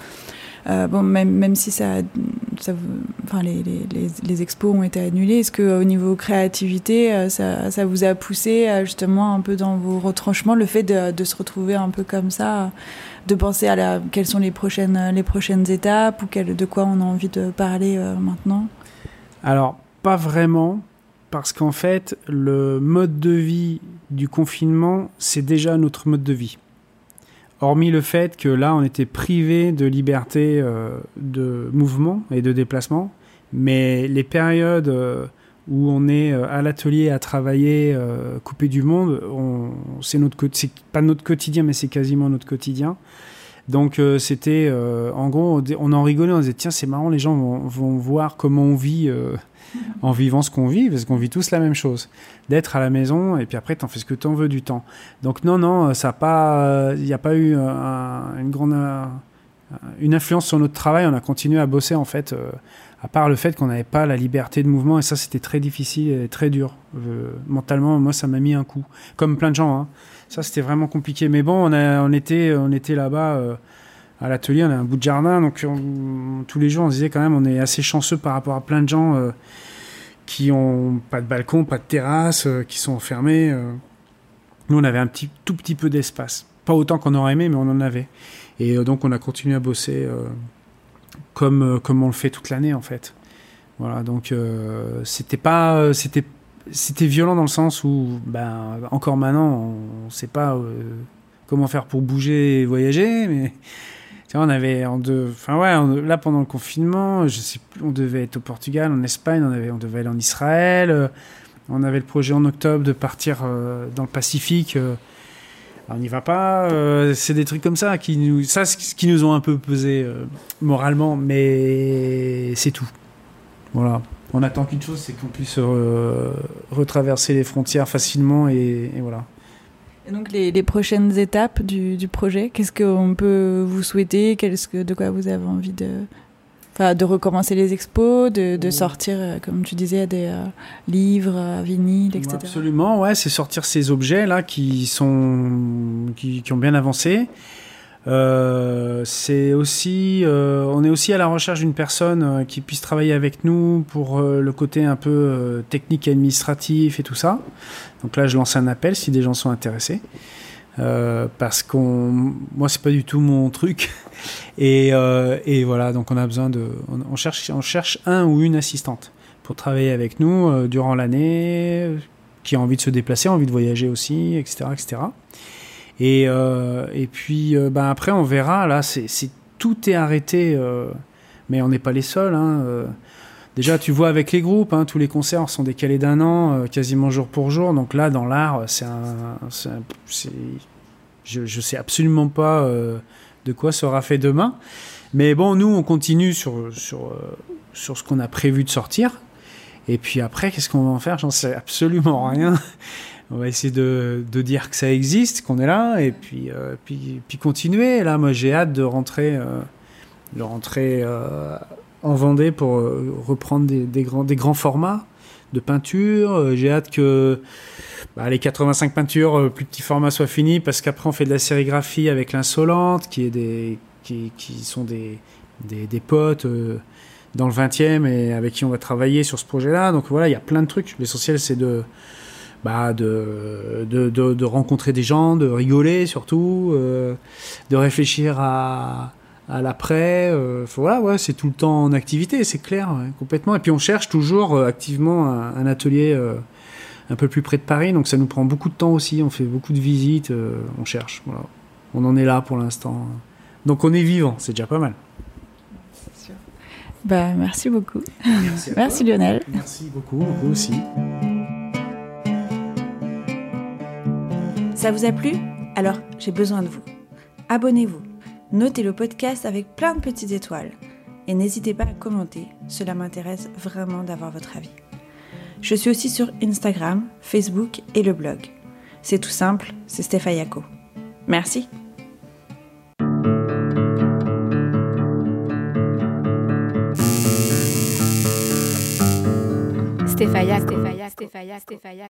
Speaker 1: euh, même si les, expos ont été annulés, est-ce que au niveau créativité euh, ça, vous a poussé euh, justement un peu dans vos retranchements le fait de, se retrouver un peu comme ça, de penser à la, quelles sont les prochaines étapes ou de quoi on a envie de parler maintenant?
Speaker 5: Alors, pas vraiment, parce qu'en fait, le mode de vie du confinement, c'est déjà notre mode de vie. Hormis le fait que là, on était privé de liberté euh, de mouvement et de déplacement, mais les périodes euh, où on est euh, à l'atelier à travailler, coupé du monde, on, c'est notre, pas notre quotidien, mais c'est quasiment notre quotidien. Donc c'était, en gros, on en rigolait, on disait tiens c'est marrant, les gens vont, vont voir comment on vit en vivant ce qu'on vit, parce qu'on vit tous la même chose. D'être à la maison et puis après t'en fais ce que t'en veux du temps. Donc non non, ça pas, il n'y a pas eu euh, un- une grande, euh, une influence sur notre travail. On a continué à bosser en fait, euh, à part le fait qu'on n'avait pas la liberté de mouvement et ça c'était très difficile et très dur mentalement. Moi ça m'a mis un coup, comme plein de gens. Hein. Ça c'était vraiment compliqué. Mais bon, on, a, on était, on était là-bas. À l'atelier, on a un bout de jardin, donc on- tous les jours on se disait quand même on est assez chanceux par rapport à plein de gens euh, qui ont pas de balcon, pas de terrasse, euh, qui sont enfermés. euh. Nous on avait un petit, tout petit peu d'espace, pas autant qu'on aurait aimé, mais on en avait. Et donc on a continué à bosser comme comme on le fait toute l'année en fait. Voilà, donc c'était pas, c'était c'était violent dans le sens où ben encore maintenant on sait pas comment faire pour bouger et voyager, mais on avait, en deux, enfin ouais, là pendant le confinement, je sais plus, on devait être au Portugal, en Espagne, on devait aller en Israël, euh, on avait le projet en octobre de partir euh, dans le Pacifique. euh, on n'y va pas, c'est des trucs comme ça qui nous, qui nous ont un peu pesé moralement, mais c'est tout. Voilà. On attend qu'une chose, c'est qu'on puisse retraverser les frontières facilement et voilà.
Speaker 1: Et donc les, les prochaines étapes du, du projet, qu'est-ce qu'on peut vous souhaiter? Qu'est-ce que, De quoi vous avez envie de... Enfin, de recommencer les expos, de, sortir, euh, comme tu disais, des euh, livres, euh, vinyles, etc.
Speaker 5: Absolument, ouais, c'est sortir ces objets là qui sont qui, qui ont bien avancé. Euh, c'est aussi, euh, on est aussi à la recherche d'une personne euh, qui puisse travailler avec nous pour euh, le côté un peu euh, technique et administratif et tout ça. Donc là, je lance un appel si des gens sont intéressés. Parce qu'on, moi, c'est pas du tout mon truc. Et, et voilà, donc on a besoin de, on, on cherche, on cherche un ou une assistante pour travailler avec nous durant l'année, qui a envie de se déplacer, envie de voyager aussi, etc., etc. Et, euh, et puis, euh, ben après, on verra. Là, tout est arrêté, euh, mais on n'est pas les seuls. hein. Déjà, tu vois avec les groupes, hein, tous les concerts sont décalés d'un an, quasiment jour pour jour. Donc là, dans l'art, je, je sais absolument pas de quoi sera fait demain. Mais bon, nous, on continue sur, sur ce qu'on a prévu de sortir. Et puis après, qu'est-ce qu'on va en faire? J'en sais absolument rien. On va essayer de, dire que ça existe, qu'on est là, et puis, euh, continuer. Là, moi, j'ai hâte de rentrer, euh, de rentrer euh, en Vendée pour reprendre des, grands, formats de peinture. J'ai hâte que bah, les 85 peintures plus petit format soient finies, parce qu'après, on fait de la sérigraphie avec l'insolente, qui, qui, sont des, des, des potes. dans le 20e et avec qui on va travailler sur ce projet-là. Donc voilà, il y a plein de trucs. L'essentiel, c'est de, bah, de, de, de, de rencontrer des gens, de rigoler surtout, euh, de réfléchir à, à l'après. euh, voilà, ouais, c'est tout le temps en activité, c'est clair, ouais, complètement. Et puis on cherche toujours euh, activement un, un atelier euh, un peu plus près de Paris, donc ça nous prend beaucoup de temps aussi. On fait beaucoup de visites, euh, on cherche. Voilà. On en est là pour l'instant. Donc on est vivant, c'est déjà pas mal.
Speaker 1: Bah, merci beaucoup.
Speaker 5: Merci,
Speaker 1: Merci. Lionel.
Speaker 5: Merci beaucoup, vous aussi.
Speaker 1: Ça vous a plu? Alors, j'ai besoin de vous. Abonnez-vous, notez le podcast avec plein de petites étoiles et n'hésitez pas à commenter, cela m'intéresse vraiment d'avoir votre avis. Je suis aussi sur Instagram, Facebook et le blog. C'est tout simple, c'est Stefayako. Merci.
Speaker 4: Stéphaya, Stéphaya, Stéphaya, Stéphaya.